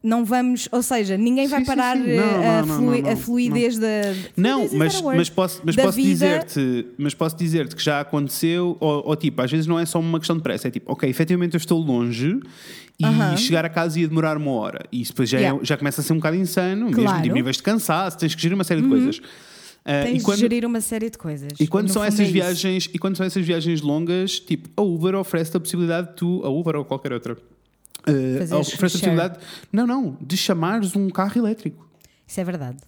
Não vamos, ou seja, ninguém vai Sim, sim, parar sim. eh, Não, a, não, não, flui- não, a fluidez da. Não, is mas, a mas posso, mas posso dizer-te, mas posso dizer-te que já aconteceu, ou, ou tipo, às vezes não é só uma questão de pressa, é tipo, ok, efetivamente eu estou longe e Aham. chegar a casa ia demorar uma hora. E isso depois já, é- Yeah. já começa a ser um bocado insano, mesmo Claro. Uhum. de níveis de cansaço, tens que gerir uma série de coisas. Ah, Tens quando, de gerir uma série de coisas. e quando são essas é viagens e quando são essas viagens longas, tipo, a Uber oferece a possibilidade de tu, a Uber ou qualquer outra, Fazeres oferece a possibilidade, não, não, de chamares um carro elétrico. Isso é verdade.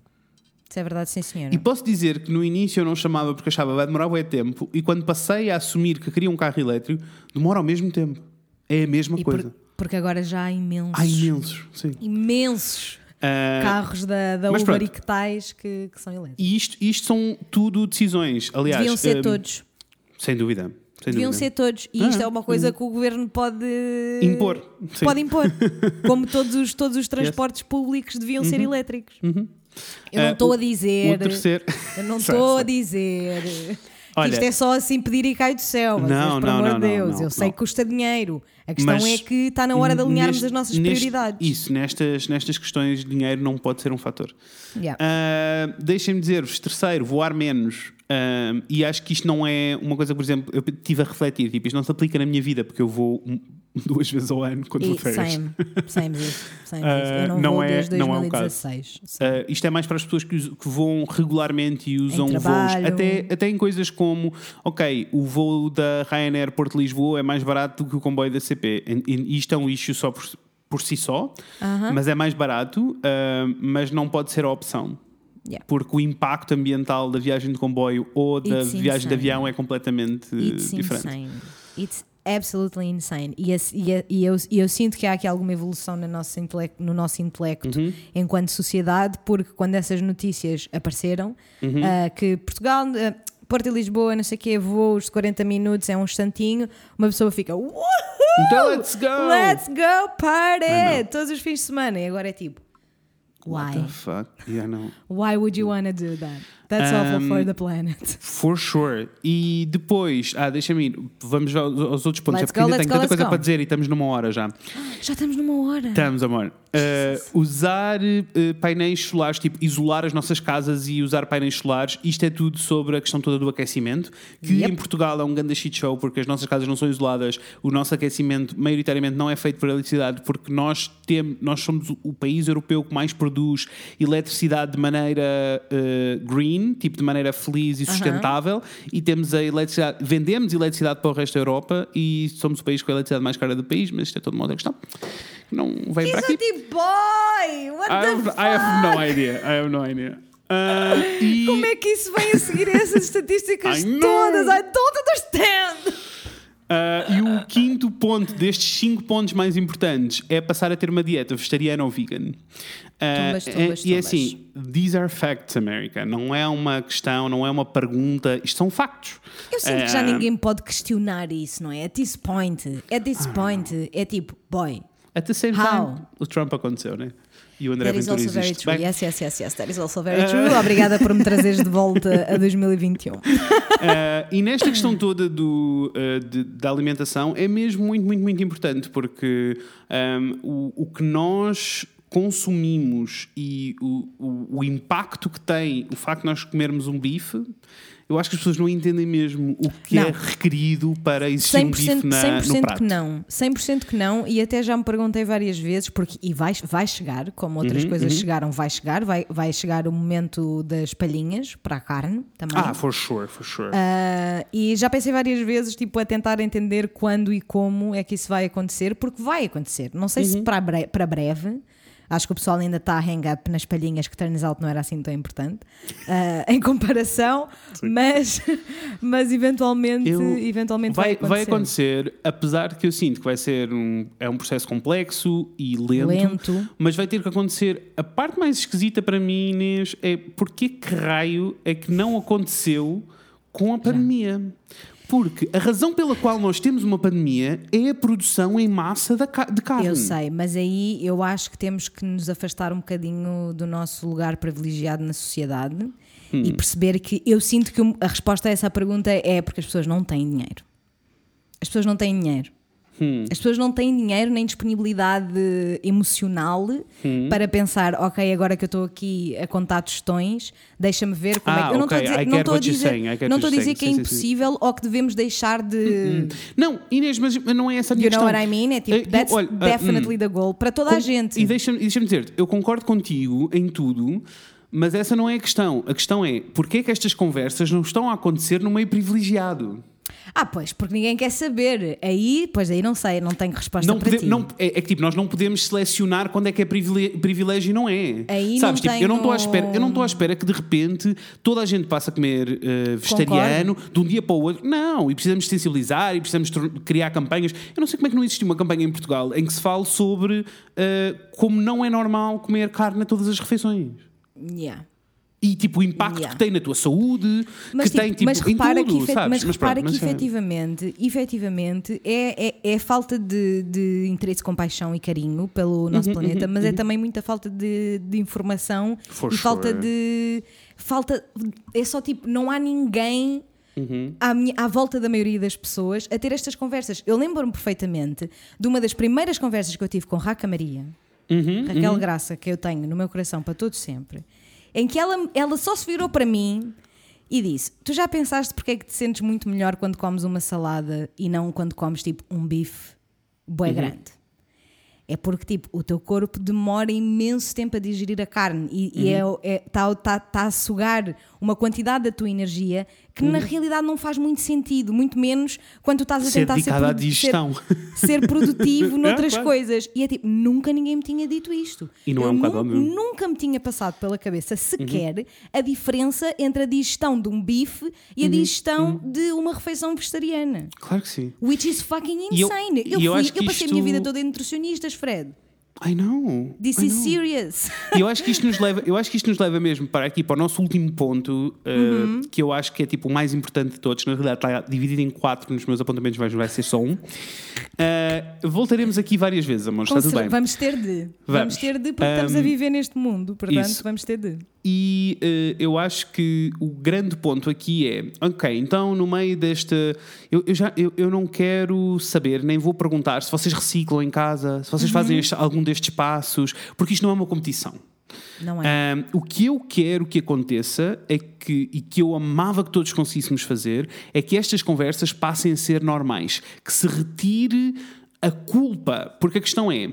Isso é verdade, sim, senhora. E posso dizer que no início eu não chamava porque achava vai demorar bué tempo e quando passei a assumir que queria um carro elétrico, demora ao mesmo tempo. É a mesma E por- coisa. porque agora já há imensos. Há imensos, sim. imensos Ah, carros da, da Uber pronto. e que tais que, que são elétricos. e isto, isto são tudo decisões. Aliás, Deviam ser ah, todos. Sem dúvida. Deviam ser todos. E isto Ah, é uma coisa que o governo pode Impor. Sim. Pode impor. Como todos os, todos os transportes públicos deviam ser elétricos. Eu não Ah, estou o- a dizer. O terceiro. Eu não estou a dizer. que Olha- isto é só assim pedir e cai do céu. Não, por não, amor não, de não, Deus, não, eu sei que custa dinheiro. A questão Mas é que está na hora de alinharmos neste- as nossas neste- prioridades. Isso, nestas, nestas questões, dinheiro não pode ser um fator. Yeah. Ah, Deixem-me dizer-vos, terceiro, voar menos. Ah, e acho que isto não é uma coisa, por exemplo, eu estive a refletir, tipo, isto não se aplica na minha vida, porque eu vou um- duas vezes ao ano quando vou férias. same, same isso, same Ah, isso. Eu não, não vou é- desde não é um 2016. Uh, isto é mais para as pessoas que, que voam regularmente e usam voos, até, até em coisas como, ok, o voo da Ryanair Porto Lisboa é mais barato do que o comboio da CP. E, isto é um issue só por, por si só, mas é mais barato, uh, mas não pode ser a opção. Yeah. Porque o impacto ambiental da viagem de comboio ou da It's viagem de insane. avião é completamente uh, It's diferente. insane. It's absolutely insane. E, e, e eu, e eu sinto que há aqui alguma evolução no nosso intelecto, no nosso intelecto Uhum. enquanto sociedade, porque quando essas notícias apareceram, Uhum. ah, que Portugal. ah, Porto e Lisboa, não sei o quê, voos de 40 minutos, é um instantinho, uma pessoa fica Uhul! Então, let's go! Let's go party! know. Todos os fins de semana. E agora é tipo, What why? the fuck? Yeah, no. Why would you wanna do that? That's awful Um, for the planet. For sure. E depois, ah, deixa-me ir, vamos aos, outros pontos, Let's é porque go, ainda tenho go, tanta coisa go. para dizer e estamos numa hora já. Já estamos numa hora. Estamos, amor. Uh, usar uh, painéis solares, tipo isolar as nossas casas e usar painéis solares, isto é tudo sobre a questão toda do aquecimento, que Yep. em Portugal é um grande shit show porque as nossas casas não são isoladas, o nosso aquecimento maioritariamente não é feito por eletricidade porque nós, tem, nós somos o- o país europeu que mais produz eletricidade de maneira uh, green, tipo de maneira feliz e sustentável, e temos a eletricidade, vendemos eletricidade para o resto da Europa e somos o país com a eletricidade mais cara do país, mas isto é toda uma outra questão. Não vem para aqui. a boy! What I the have, fuck? I have no idea. I have no idea. Ah, e, Como é que isso vem a seguir essas estatísticas I todas? I don't understand! ah, e o quinto ponto destes cinco pontos mais importantes é passar a ter uma dieta vegetariana ou vegan. Ah, Tumbas, tumbas, é- e é assim, these are facts, America. Não é uma questão, não é uma pergunta. Isto são factos. Eu sinto que já Ah, ninguém pode questionar isso, não é? At this point, at this point, é tipo, boy, At the same How? time, o Trump aconteceu, né? E o André that is Ventura also very existe. true. Bem, Ah. Yes, yes, yes, yes, that is also very true. Obrigada por me trazeres de volta a 2021. Uh, e nesta questão toda do, uh, de- da alimentação é mesmo muito, muito, muito importante porque um, o, o que nós consumimos e o, o, o impacto que tem o facto de nós comermos um bife, eu acho que as pessoas não entendem mesmo o que Não. é requerido para existir um 100%, bife na, 100% no prato. que não. 100% que não. E até já me perguntei várias vezes, porque e vai, vai chegar, como outras Uhum, coisas chegaram, vai chegar. Vai, vai chegar o momento das palhinhas para a carne também. Ah, for sure, for sure. Ah, e já pensei várias vezes, tipo, a tentar entender quando e como é que isso vai acontecer, porque vai acontecer. Não sei Uhum. se para, bre- para breve. Acho que o pessoal ainda está a hang up nas palhinhas que turns out não era assim tão importante ah, em comparação, mas, mas eventualmente, Eu- eventualmente vai, vai vai acontecer. acontecer, apesar que eu sinto que vai ser um, é um processo complexo e lento, Lento. mas vai ter que acontecer. A parte mais esquisita para mim, Inês, é porque que raio é que não aconteceu com a pandemia? Porque a razão pela qual nós temos uma pandemia é a produção em massa de carne. Eu sei, mas aí eu acho que temos que nos afastar um bocadinho do nosso lugar privilegiado na sociedade e Hum. perceber que eu sinto que a resposta a essa pergunta é porque as pessoas não têm dinheiro. As pessoas não têm dinheiro. Hum. As pessoas não têm dinheiro nem disponibilidade emocional Hum. para pensar, ok, agora que eu estou aqui a contar tostões, deixa-me ver como é Ah, que. Eu não estou ok, a dizer, não estou a dizer, saying, não estou a dizer que é saying. Sim, impossível ou que devemos deixar de. Não, Inês, mas não é essa a minha You know questão. what I mean? É tipo, eu- that's olha, ah, definitely hum. the goal para toda a Com- gente. E deixa-me deixa dizer-te, eu concordo contigo em tudo, mas essa não é a questão. A questão é porquê é que estas conversas não estão a acontecer no meio privilegiado? Ah, pois, porque ninguém quer saber. Aí, pois aí não sei, não tenho resposta Não para pode- ti. não- é, é que tipo, nós não podemos selecionar quando é que é privile- privilégio e não é. Aí Sabes, não tipo, eu não estou à espera, eu não estou à espera que de repente toda a gente passe a comer eh, vegetariano de um dia para o outro. Não, e precisamos sensibilizar e precisamos criar campanhas. Eu não sei como é que não existe uma campanha em Portugal em que se fale sobre eh, como não é normal comer carne a todas as refeições. Yeah. E tipo o impacto Yeah. que tem na tua saúde, Mas, que tem tipo, tipo mas repara em tudo, que, sabes? mas pronto, repara que mas é- efetivamente, efetivamente é, é, é falta de, de interesse, compaixão e carinho pelo nosso Uhum, planeta, mas é também muita falta de, de informação For e falta sure. de. Falta. É só tipo, não há ninguém. Uhum. À, minha- à volta da maioria das pessoas a ter estas conversas. Eu lembro-me perfeitamente de uma das primeiras conversas que eu tive com Raca Maria, Uhum, Raquel Graça, que eu tenho no meu coração para todos sempre, em que ela, ela só se virou para mim e disse: Tu já pensaste porque é que te sentes muito melhor quando comes uma salada e não quando comes tipo um bife bué grande? É porque tipo, o teu corpo demora imenso tempo a digerir a carne e está é, tá, tá, tá a sugar uma quantidade da tua energia que na realidade não faz muito sentido, muito menos quando tu estás a Ser tentar ser, dedicada à produ- ser, ser produtivo noutras claro. coisas. E é tipo, nunca ninguém me tinha dito isto. E não é Eu um bocado nu-. Uhum. Nunca me tinha passado pela cabeça sequer a diferença entre a digestão de um bife Uhum. e a digestão de uma refeição vegetariana. Claro que sim. Which is fucking E eu- insane. e Eu, eu fui- que eu passei a minha isto- vida toda em nutricionistas, Fred. I know. This I is know. serious. E eu acho que isto nos leva, eu acho que isto nos leva mesmo para aqui para o nosso último ponto, uh, Uhum. que eu acho que é tipo o mais importante de todos. Na realidade está dividido em quatro nos meus apontamentos, mas vai ser só um. Uh, voltaremos aqui várias vezes, amor. Está tudo bem. Vamos ter de. Vamos, Vamos. ter de, porque estamos a Um, viver neste mundo. Portanto, isso. vamos ter de. E eh, eu acho que o grande ponto aqui é: ok, então no meio desta. Eu, eu já, eu, eu não quero saber, nem vou perguntar se vocês reciclam em casa, se vocês fazem este- algum destes passos, porque isto não é uma competição. Não é? Ahm, o que eu quero que aconteça é que, e que eu amava que todos conseguíssemos fazer, é que estas conversas passem a ser normais, que se retire a culpa, porque a questão é.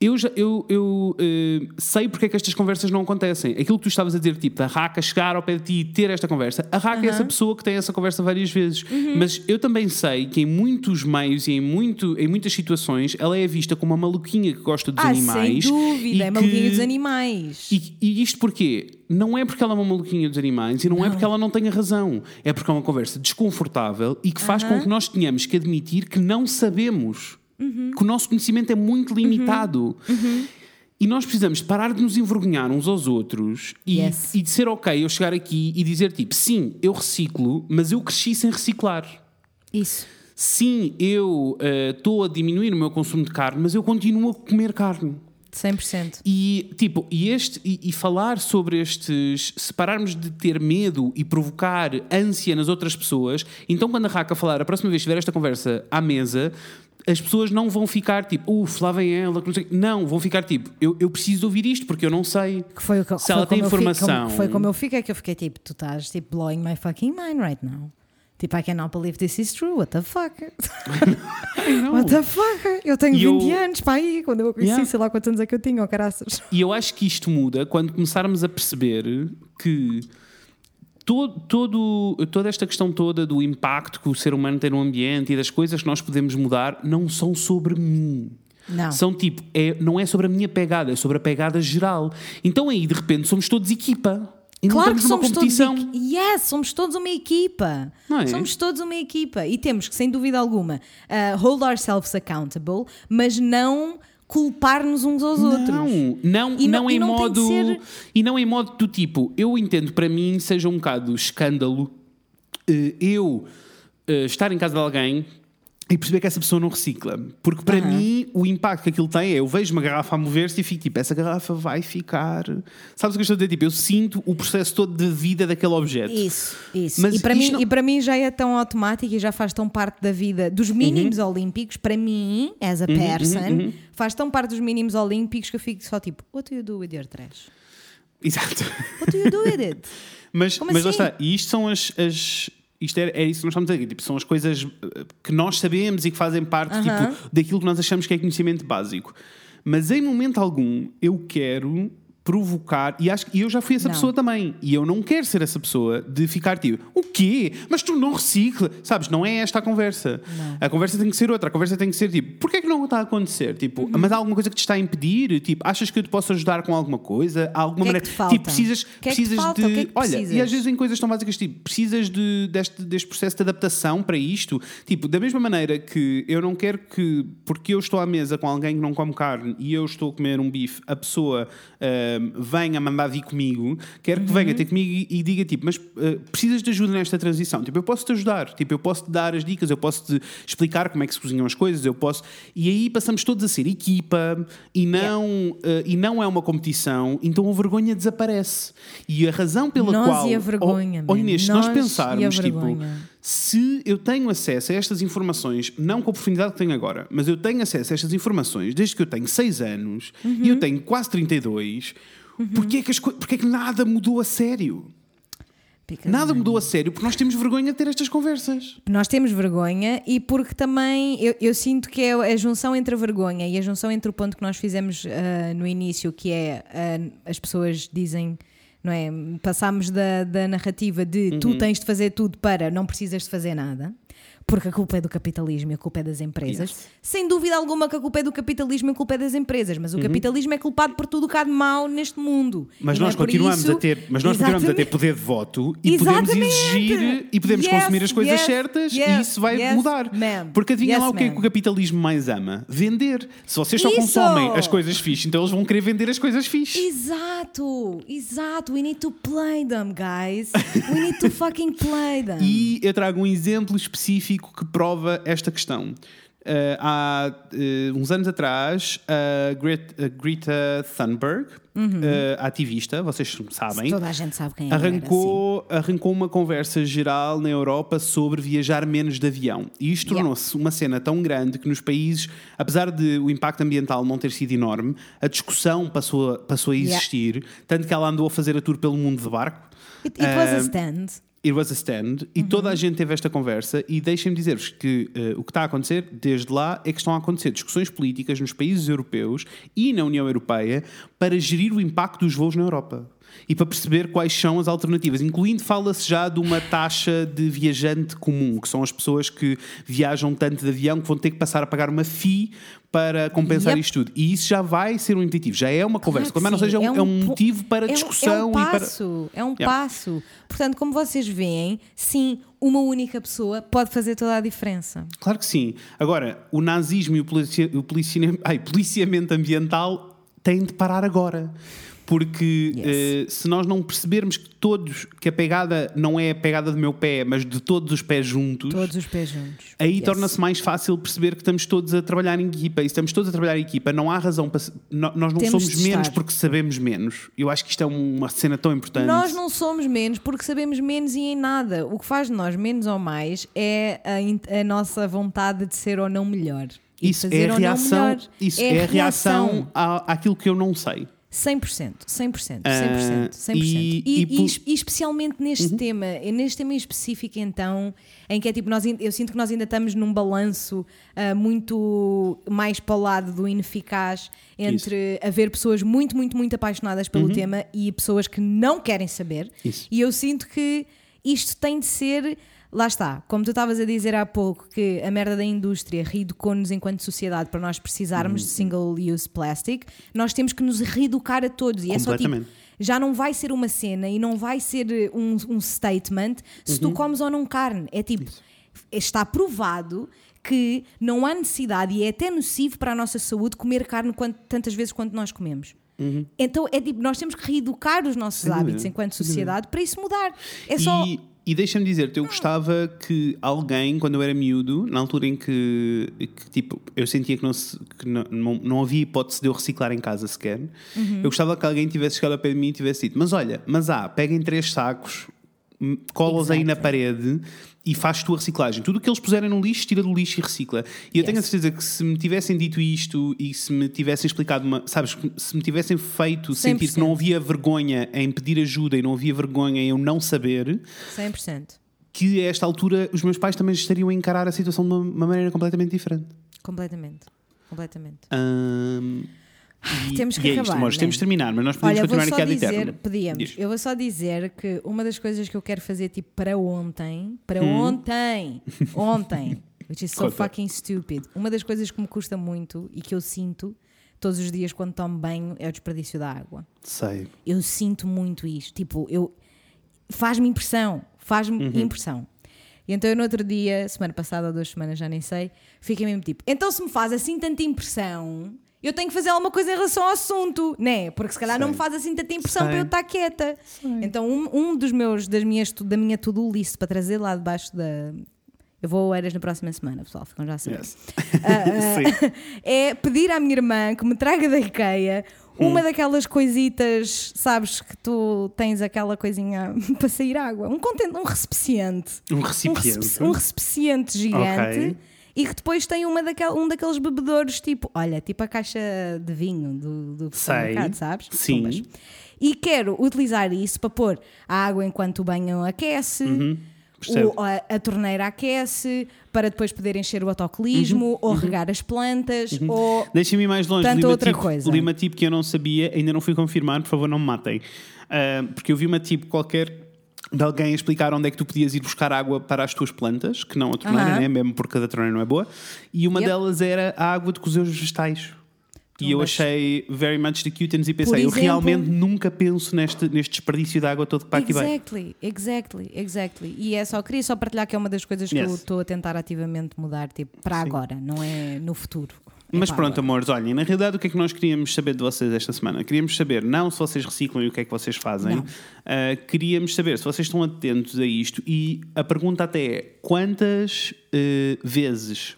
Eu, já, eu, eu eh, sei porque é que estas conversas não acontecem. Aquilo que tu estavas a dizer, tipo, da Raca chegar ao pé de ti e ter esta conversa, a Raca é essa pessoa que tem essa conversa várias vezes. Mas eu também sei que em muitos meios e em, muito, em muitas situações ela é vista como uma maluquinha que gosta dos ah, animais. sem dúvida, e é maluquinha que- dos animais. e, e isto porquê? Não é porque ela é uma maluquinha dos animais e não, é porque ela não tenha razão. É porque é uma conversa desconfortável e que faz com que nós tenhamos que admitir que não sabemos. Uhum. Que o nosso conhecimento é muito limitado. E nós precisamos parar de nos envergonhar uns aos outros e, Yes. e de ser ok eu chegar aqui e dizer tipo, sim, eu reciclo, mas eu cresci sem reciclar. Isso. Sim, eu eh, estou a diminuir o meu consumo de carne, mas eu continuo a comer carne. 100%. E, tipo, e, este, e, e falar sobre estes. Se pararmos de ter medo e provocar ânsia nas outras pessoas, então quando a Raca falar, a próxima vez que tiver esta conversa à mesa, as pessoas não vão ficar tipo, uff, lá vem ela. Não, vão ficar tipo, eu, eu preciso ouvir isto porque eu não sei. Que foi que, Se foi ela tem informação. como- foi como eu fiquei, que eu fiquei tipo, tu estás tipo blowing my fucking mind right now. Tipo, I cannot believe this is true. What the fuck? What the fuck? Eu tenho E 20 eu- anos, pá, aí, quando eu conheci, Yeah. sei lá quantos anos é que eu tinha, oh, caraças. E eu acho que isto muda quando começarmos a perceber que todo, todo, toda esta questão toda do impacto que o ser humano tem no ambiente e das coisas que nós podemos mudar não são sobre mim. Não. São tipo, é, não é sobre a minha pegada, é sobre a pegada geral. Então aí, de repente, somos todos equipa. E Claro que somos todos. competição. equi- Yes, somos todos uma equipa. É? Somos todos uma equipa. E temos que, sem dúvida alguma, uh, hold ourselves accountable, mas não culpar-nos uns aos outros. Não, não, E não- não, em não modo. ser- E não em modo do tipo, eu entendo para mim seja um bocado escândalo eh, eu eh, estar em casa de alguém e perceber que essa pessoa não recicla. Porque para mim o impacto que aquilo tem é eu vejo uma garrafa a mover-se e fico tipo, essa garrafa vai ficar. Sabes o que eu estou a dizer? Tipo, eu sinto o processo todo de vida daquele objeto. Isso, isso. Mas e, para mim, não- e para mim já é tão automático e já faz tão parte da vida dos mínimos Uhum. olímpicos. Para mim, as a person, faz tão parte dos mínimos olímpicos que eu fico só tipo, what do you do with your trash? Exato. What do you do with it? Mas, Como mas lá assim? está, e isto são as. as- isto é, é isso que nós estamos a dizer, tipo, são as coisas eh, que nós sabemos e que fazem parte tipo, daquilo que nós achamos que é conhecimento básico. Mas em momento algum eu quero provocar, e acho e eu já fui essa Não. pessoa também, e eu não quero ser essa pessoa de ficar tipo, o quê? Mas tu não recicla? Sabes, não é esta a conversa. A conversa tem que ser outra, a conversa tem que ser tipo, porquê é que não está a acontecer? Tipo, Uhum. mas há alguma coisa que te está a impedir? Tipo, achas que eu te posso ajudar com alguma coisa? Há alguma que é maneira. que te falta? Tipo, precisas, que é que precisas de. Que é Olha, e precisas? às vezes em coisas tão básicas, tipo, precisas de, deste, deste processo de adaptação para isto. Tipo, da mesma maneira que eu não quero que, porque eu estou à mesa com alguém que não come carne e eu estou a comer um bife, a pessoa venha mandar vir comigo, quero que Uhum. venha ter comigo e, e diga, tipo, mas ah, precisas de ajuda nesta transição. Tipo, eu posso te ajudar, tipo, eu posso te dar as dicas, eu posso te explicar como é que se cozinham as coisas, eu posso. E aí passamos todos a ser equipa e não, ah, e não é uma competição, então a vergonha desaparece. E a razão pela Nós qual. e a vergonha, oh man. Inês, se nós Nós pensarmos, tipo. Se eu tenho acesso a estas informações, não com a profundidade que tenho agora, mas eu tenho acesso a estas informações desde que eu tenho 6 anos e Uhum. eu tenho quase 32, porquê, é que as é que nada mudou a sério? Because Nada mudou a sério porque nós temos vergonha de ter estas conversas. Nós temos vergonha e porque também eu, eu sinto que é a junção entre a vergonha e a junção entre o ponto que nós fizemos ah, no início, que é ah, as pessoas dizem, não é? Passámos da, da narrativa de tu Uhum. tens de fazer tudo para não precisas de fazer nada. Porque a culpa é do capitalismo e a culpa é das empresas. Yes. Sem dúvida alguma que a culpa é do capitalismo e a culpa é das empresas, mas o capitalismo é culpado por tudo o que há de mau neste mundo. Uhum. Mas E nós é continuamos isso- a ter, mas nós continuamos a ter poder de voto e podemos Exatamente. exigir e podemos Yes, consumir as coisas yes, certas e isso vai mudar. Porque adivinha lá o que é que o capitalismo mais ama? Vender. Se vocês só Isso! consomem as coisas fixe, então eles vão querer vender as coisas fixe. Exato, exato. We need to play them, guys. We need to fucking play them. E eu trago um exemplo específico que prova esta questão. eh, há eh, uns anos atrás, a Gret- a Greta Thunberg, eh, ativista, vocês sabem, Toda a gente sabe quem é. arrancou, arrancou uma conversa geral na Europa sobre viajar menos de avião. E isto Yeah. tornou-se uma cena tão grande que nos países, apesar de o impacto ambiental não ter sido enorme, a discussão passou, a- passou a Yeah. existir, tanto que ela andou a fazer a tour pelo mundo de barco. It, it was a stand. It was a stand e toda a gente teve esta conversa e deixem-me dizer-vos que eh, o que está a acontecer desde lá é que estão a acontecer discussões políticas nos países europeus e na União Europeia para gerir o impacto dos voos na Europa e para perceber quais são as alternativas, incluindo fala-se já de uma taxa de viajante comum, que são as pessoas que viajam tanto de avião que vão ter que passar a pagar uma FII para compensar Yep. isto tudo. E isso já vai ser um impeditivo, já é uma conversa, Claro que não seja sim, um, é um motivo para é um- discussão É um e para. passo, é um Yeah. passo. Portanto, como vocês veem, sim, uma única pessoa pode fazer toda a diferença. Claro que sim. Agora, o nazismo e o, policia, o policia- ai, policiamento ambiental têm de parar agora. Porque Yes. eh, se nós não percebermos que todos, que a pegada não é a pegada do meu pé, mas de todos os pés juntos, Todos os pés juntos. aí Yes. torna-se mais fácil perceber que estamos todos a trabalhar em equipa. E se estamos todos a trabalhar em equipa, não há razão para. Nós não Temos somos menos porque sabemos menos. Eu acho que isto é uma cena tão importante. Nós não somos menos porque sabemos menos e em nada. O que faz de nós menos ou mais é a, a nossa vontade de ser ou não melhor. De Isso é não reação, isso é, a reação à, àquilo que eu não sei. 100%, 100%, 100%, Ah, 100%. e- E, e e Uhum. e especialmente neste tema, e neste tema em específico então, em que é tipo, nós, eu sinto que nós ainda estamos num balanço ah, muito mais para o lado do ineficaz entre haver pessoas muito, muito, muito apaixonadas pelo tema e pessoas que não querem saber. Uhum. Isso. E eu sinto que isto tem de ser. Lá está, como tu estavas a dizer há pouco, que a merda da indústria reeducou-nos enquanto sociedade para nós precisarmos Uhum. de single-use plastic, nós temos que nos reeducar a todos. E é só tipo, já não vai ser uma cena e não vai ser eh, um, um statement se Uhum. tu comes ou não carne. É tipo, está provado que não há necessidade e é até nocivo para a nossa saúde comer carne quanto- tantas vezes quanto nós comemos. Então é tipo, nós temos que reeducar os nossos Uhum. Sem hábitos enquanto sociedade para isso mudar. É só. E, e deixa-me dizer-te, eu gostava que alguém, quando eu era miúdo, na altura em que, que, tipo, eu sentia que, não, se- que não, não, não havia hipótese de eu reciclar em casa sequer, Uhum. eu gostava que alguém tivesse chegado ao pé de mim e tivesse dito: Mas olha, mas há, peguem três sacos, m- cola-os aí na parede e faz tu a reciclagem. Tudo o que eles puserem no lixo, tira do lixo e recicla. E eu tenho a Yes. certeza que se me tivessem dito isto e se me tivessem explicado uma. Sabes, se me tivessem feito sentir que não 100%. havia vergonha em pedir ajuda e não havia vergonha em eu não saber, 100%. que a esta altura os meus pais também estariam a encarar a situação de uma, uma maneira completamente diferente. Completamente. Completamente. Ahm, e, Temos que e é isto, acabar, amores, né? temos de terminar, mas nós podemos Olha, continuar aqui ad dizer, eterno. podíamos, Diz. eu vou só dizer que uma das coisas que eu quero fazer tipo para ontem, para Hum. ontem, ontem, which is so Conta. fucking stupid, uma das coisas que me custa muito e que eu sinto todos os dias quando tomo banho é o desperdício da água. Sei. Eu sinto muito isto, tipo, eu faz-me impressão, faz-me Uhum. impressão. E então eu no outro dia, semana passada ou duas semanas, já nem sei, fiquei mesmo tipo, então se me faz assim tanta impressão, eu tenho que fazer alguma coisa em relação ao assunto, né? Porque se calhar não Sei. me faz assim tanta impressão Sei. para eu estar quieta. Então um, um dos meus, das minhas, da minha to-do list para trazer lá debaixo da... Eu vou a Eras na próxima semana, pessoal, ficam já a saber. Yes. Ah, Sim. é pedir à minha irmã que me traga da IKEA Hum. uma daquelas coisitas, sabes, que tu tens aquela coisinha para sair água. Um, conten- um recipiente. Um recipiente. recipi- um recipiente gigante. Ok. E que depois tem uma daquel, um daqueles bebedores, tipo, olha, tipo a caixa de vinho do, do supermercado, sabes? Sim. E quero utilizar isso para pôr a água enquanto o banho aquece, Uhum. O- a, a torneira aquece, para depois poder encher o autocolismo, Uhum. ou regar as plantas, ou Deixem-me ir mais longe. Tanta li uma outra tipo, coisa. li uma tipo que eu não sabia, ainda não fui confirmar, por favor, não me matem. Ah, porque eu vi uma tipo qualquer de alguém explicar onde é que tu podias ir buscar água para as tuas plantas, que não a torneira, né? mesmo porque a da torneira não é boa. E uma Yep. delas era a água de cozer os vegetais. E eu achei very much the cuteness e pensei, eu exemplo- realmente nunca penso neste, neste desperdício de água todo que para aqui vai. Exactly, exactly, exactly. E é só, queria só partilhar que é uma das coisas que eu Yes. estou a tentar ativamente mudar, tipo, para agora, não é no futuro. Mas pronto, amores, olhem, na realidade o que é que nós queríamos saber de vocês esta semana? Queríamos saber não se vocês reciclam e o que é que vocês fazem. Ah, queríamos saber se vocês estão atentos a isto e a pergunta até é quantas eh, vezes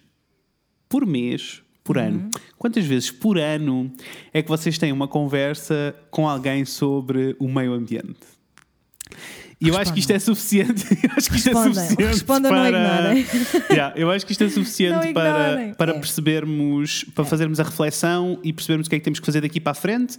por mês, por ano, quantas vezes por ano é que vocês têm uma conversa com alguém sobre o meio ambiente? E eu acho que isto é suficiente. Eu acho que isto é suficiente. Respondam, não para... ignorem. Yeah, eu acho que isto é suficiente Não para, para É. percebermos, para fazermos a reflexão e percebermos o que é que temos que fazer daqui para a frente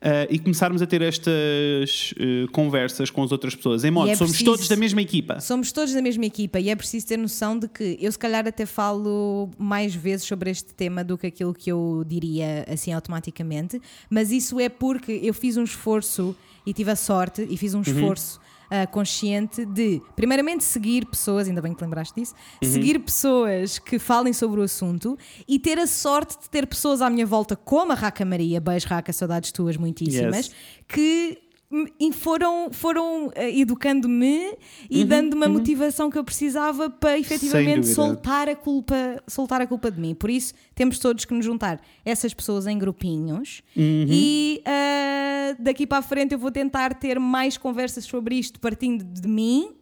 eh, e começarmos a ter estas eh, conversas com as outras pessoas. Em modo, é somos preciso- todos da mesma equipa. Somos todos da mesma equipa e é preciso ter noção de que eu, se calhar, até falo mais vezes sobre este tema do que aquilo que eu diria assim automaticamente, mas isso é porque eu fiz um esforço e tive a sorte e fiz um esforço. Ah, consciente de, primeiramente, seguir pessoas, ainda bem que te lembraste disso, seguir pessoas que falem sobre o assunto e ter a sorte de ter pessoas à minha volta, como a Raca Maria, beijo Raca, saudades tuas muitíssimas, Yes. que foram, foram eh, educando-me e dando uma motivação que eu precisava para efetivamente soltar a culpa soltar a culpa de mim. Por isso temos todos que nos juntar essas pessoas em grupinhos e ah, daqui para a frente eu vou tentar ter mais conversas sobre isto partindo de mim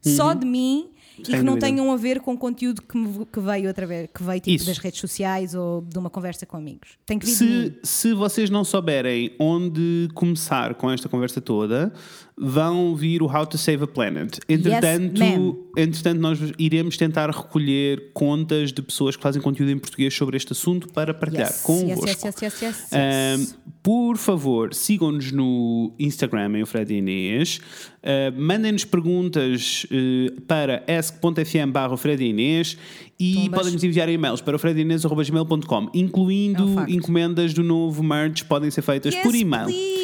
só de mim e que não tenham a ver com conteúdo que, me- que veio outra vez que veio tipo Isso. das redes sociais ou de uma conversa com amigos. Tem que vir Se, se vocês não souberem onde começar com esta conversa toda, vão vir o How to Save a Planet. Entretanto, ma'am. entretanto nós iremos tentar recolher contas de pessoas que fazem conteúdo em português sobre este assunto para partilhar Yes, convosco. yes, yes, yes, yes, yes, yes. por favor, sigam-nos no Instagram em Fred Inês. Ah, Mandem-nos perguntas eh, para ask.fm barra e Inês e podem-nos enviar e-mails para fredinês.gmail.com, incluindo É um encomendas do novo merch, podem ser feitas Yes, por e-mail. please,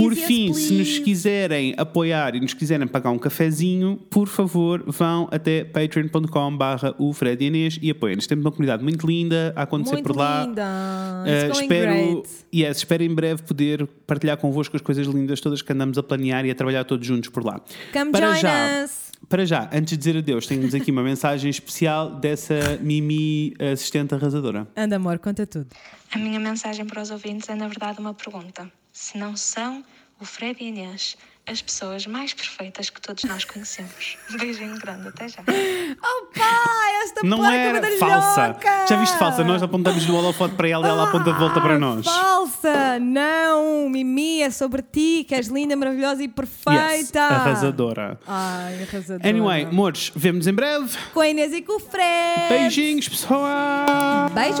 Por fim, se nos please. quiserem apoiar e nos quiserem pagar um cafezinho, por favor, vão até patreon.com barra o Fred e Inês e apoiem-nos. Temos uma comunidade muito linda a acontecer Muito por lá. linda. Uh, espero, great. yes, espero em breve poder partilhar convosco as coisas lindas todas que andamos a planear e a trabalhar todos juntos por lá. Come para join já, us. para já, antes de dizer adeus, tenho-nos aqui uma mensagem especial dessa Mimi assistente arrasadora. Anda, amor, conta tudo. A minha mensagem para os ouvintes é, na verdade, uma pergunta. Se não são o Fred e a Inês as pessoas mais perfeitas que todos nós conhecemos? Um beijinho grande, até já. Oh pai, esta Não badalhoca! falsa. Já viste falsa? Nós apontamos do holofote para ela e ela aponta de volta para nós. Ah, Falsa! Não, Mimi, é sobre ti, que és linda, maravilhosa e perfeita. Yes, arrasadora. Ai, arrasadora. Anyway, amores, vemos em breve. Com a Inês e com o Fred. Beijinhos, pessoal! Beijos.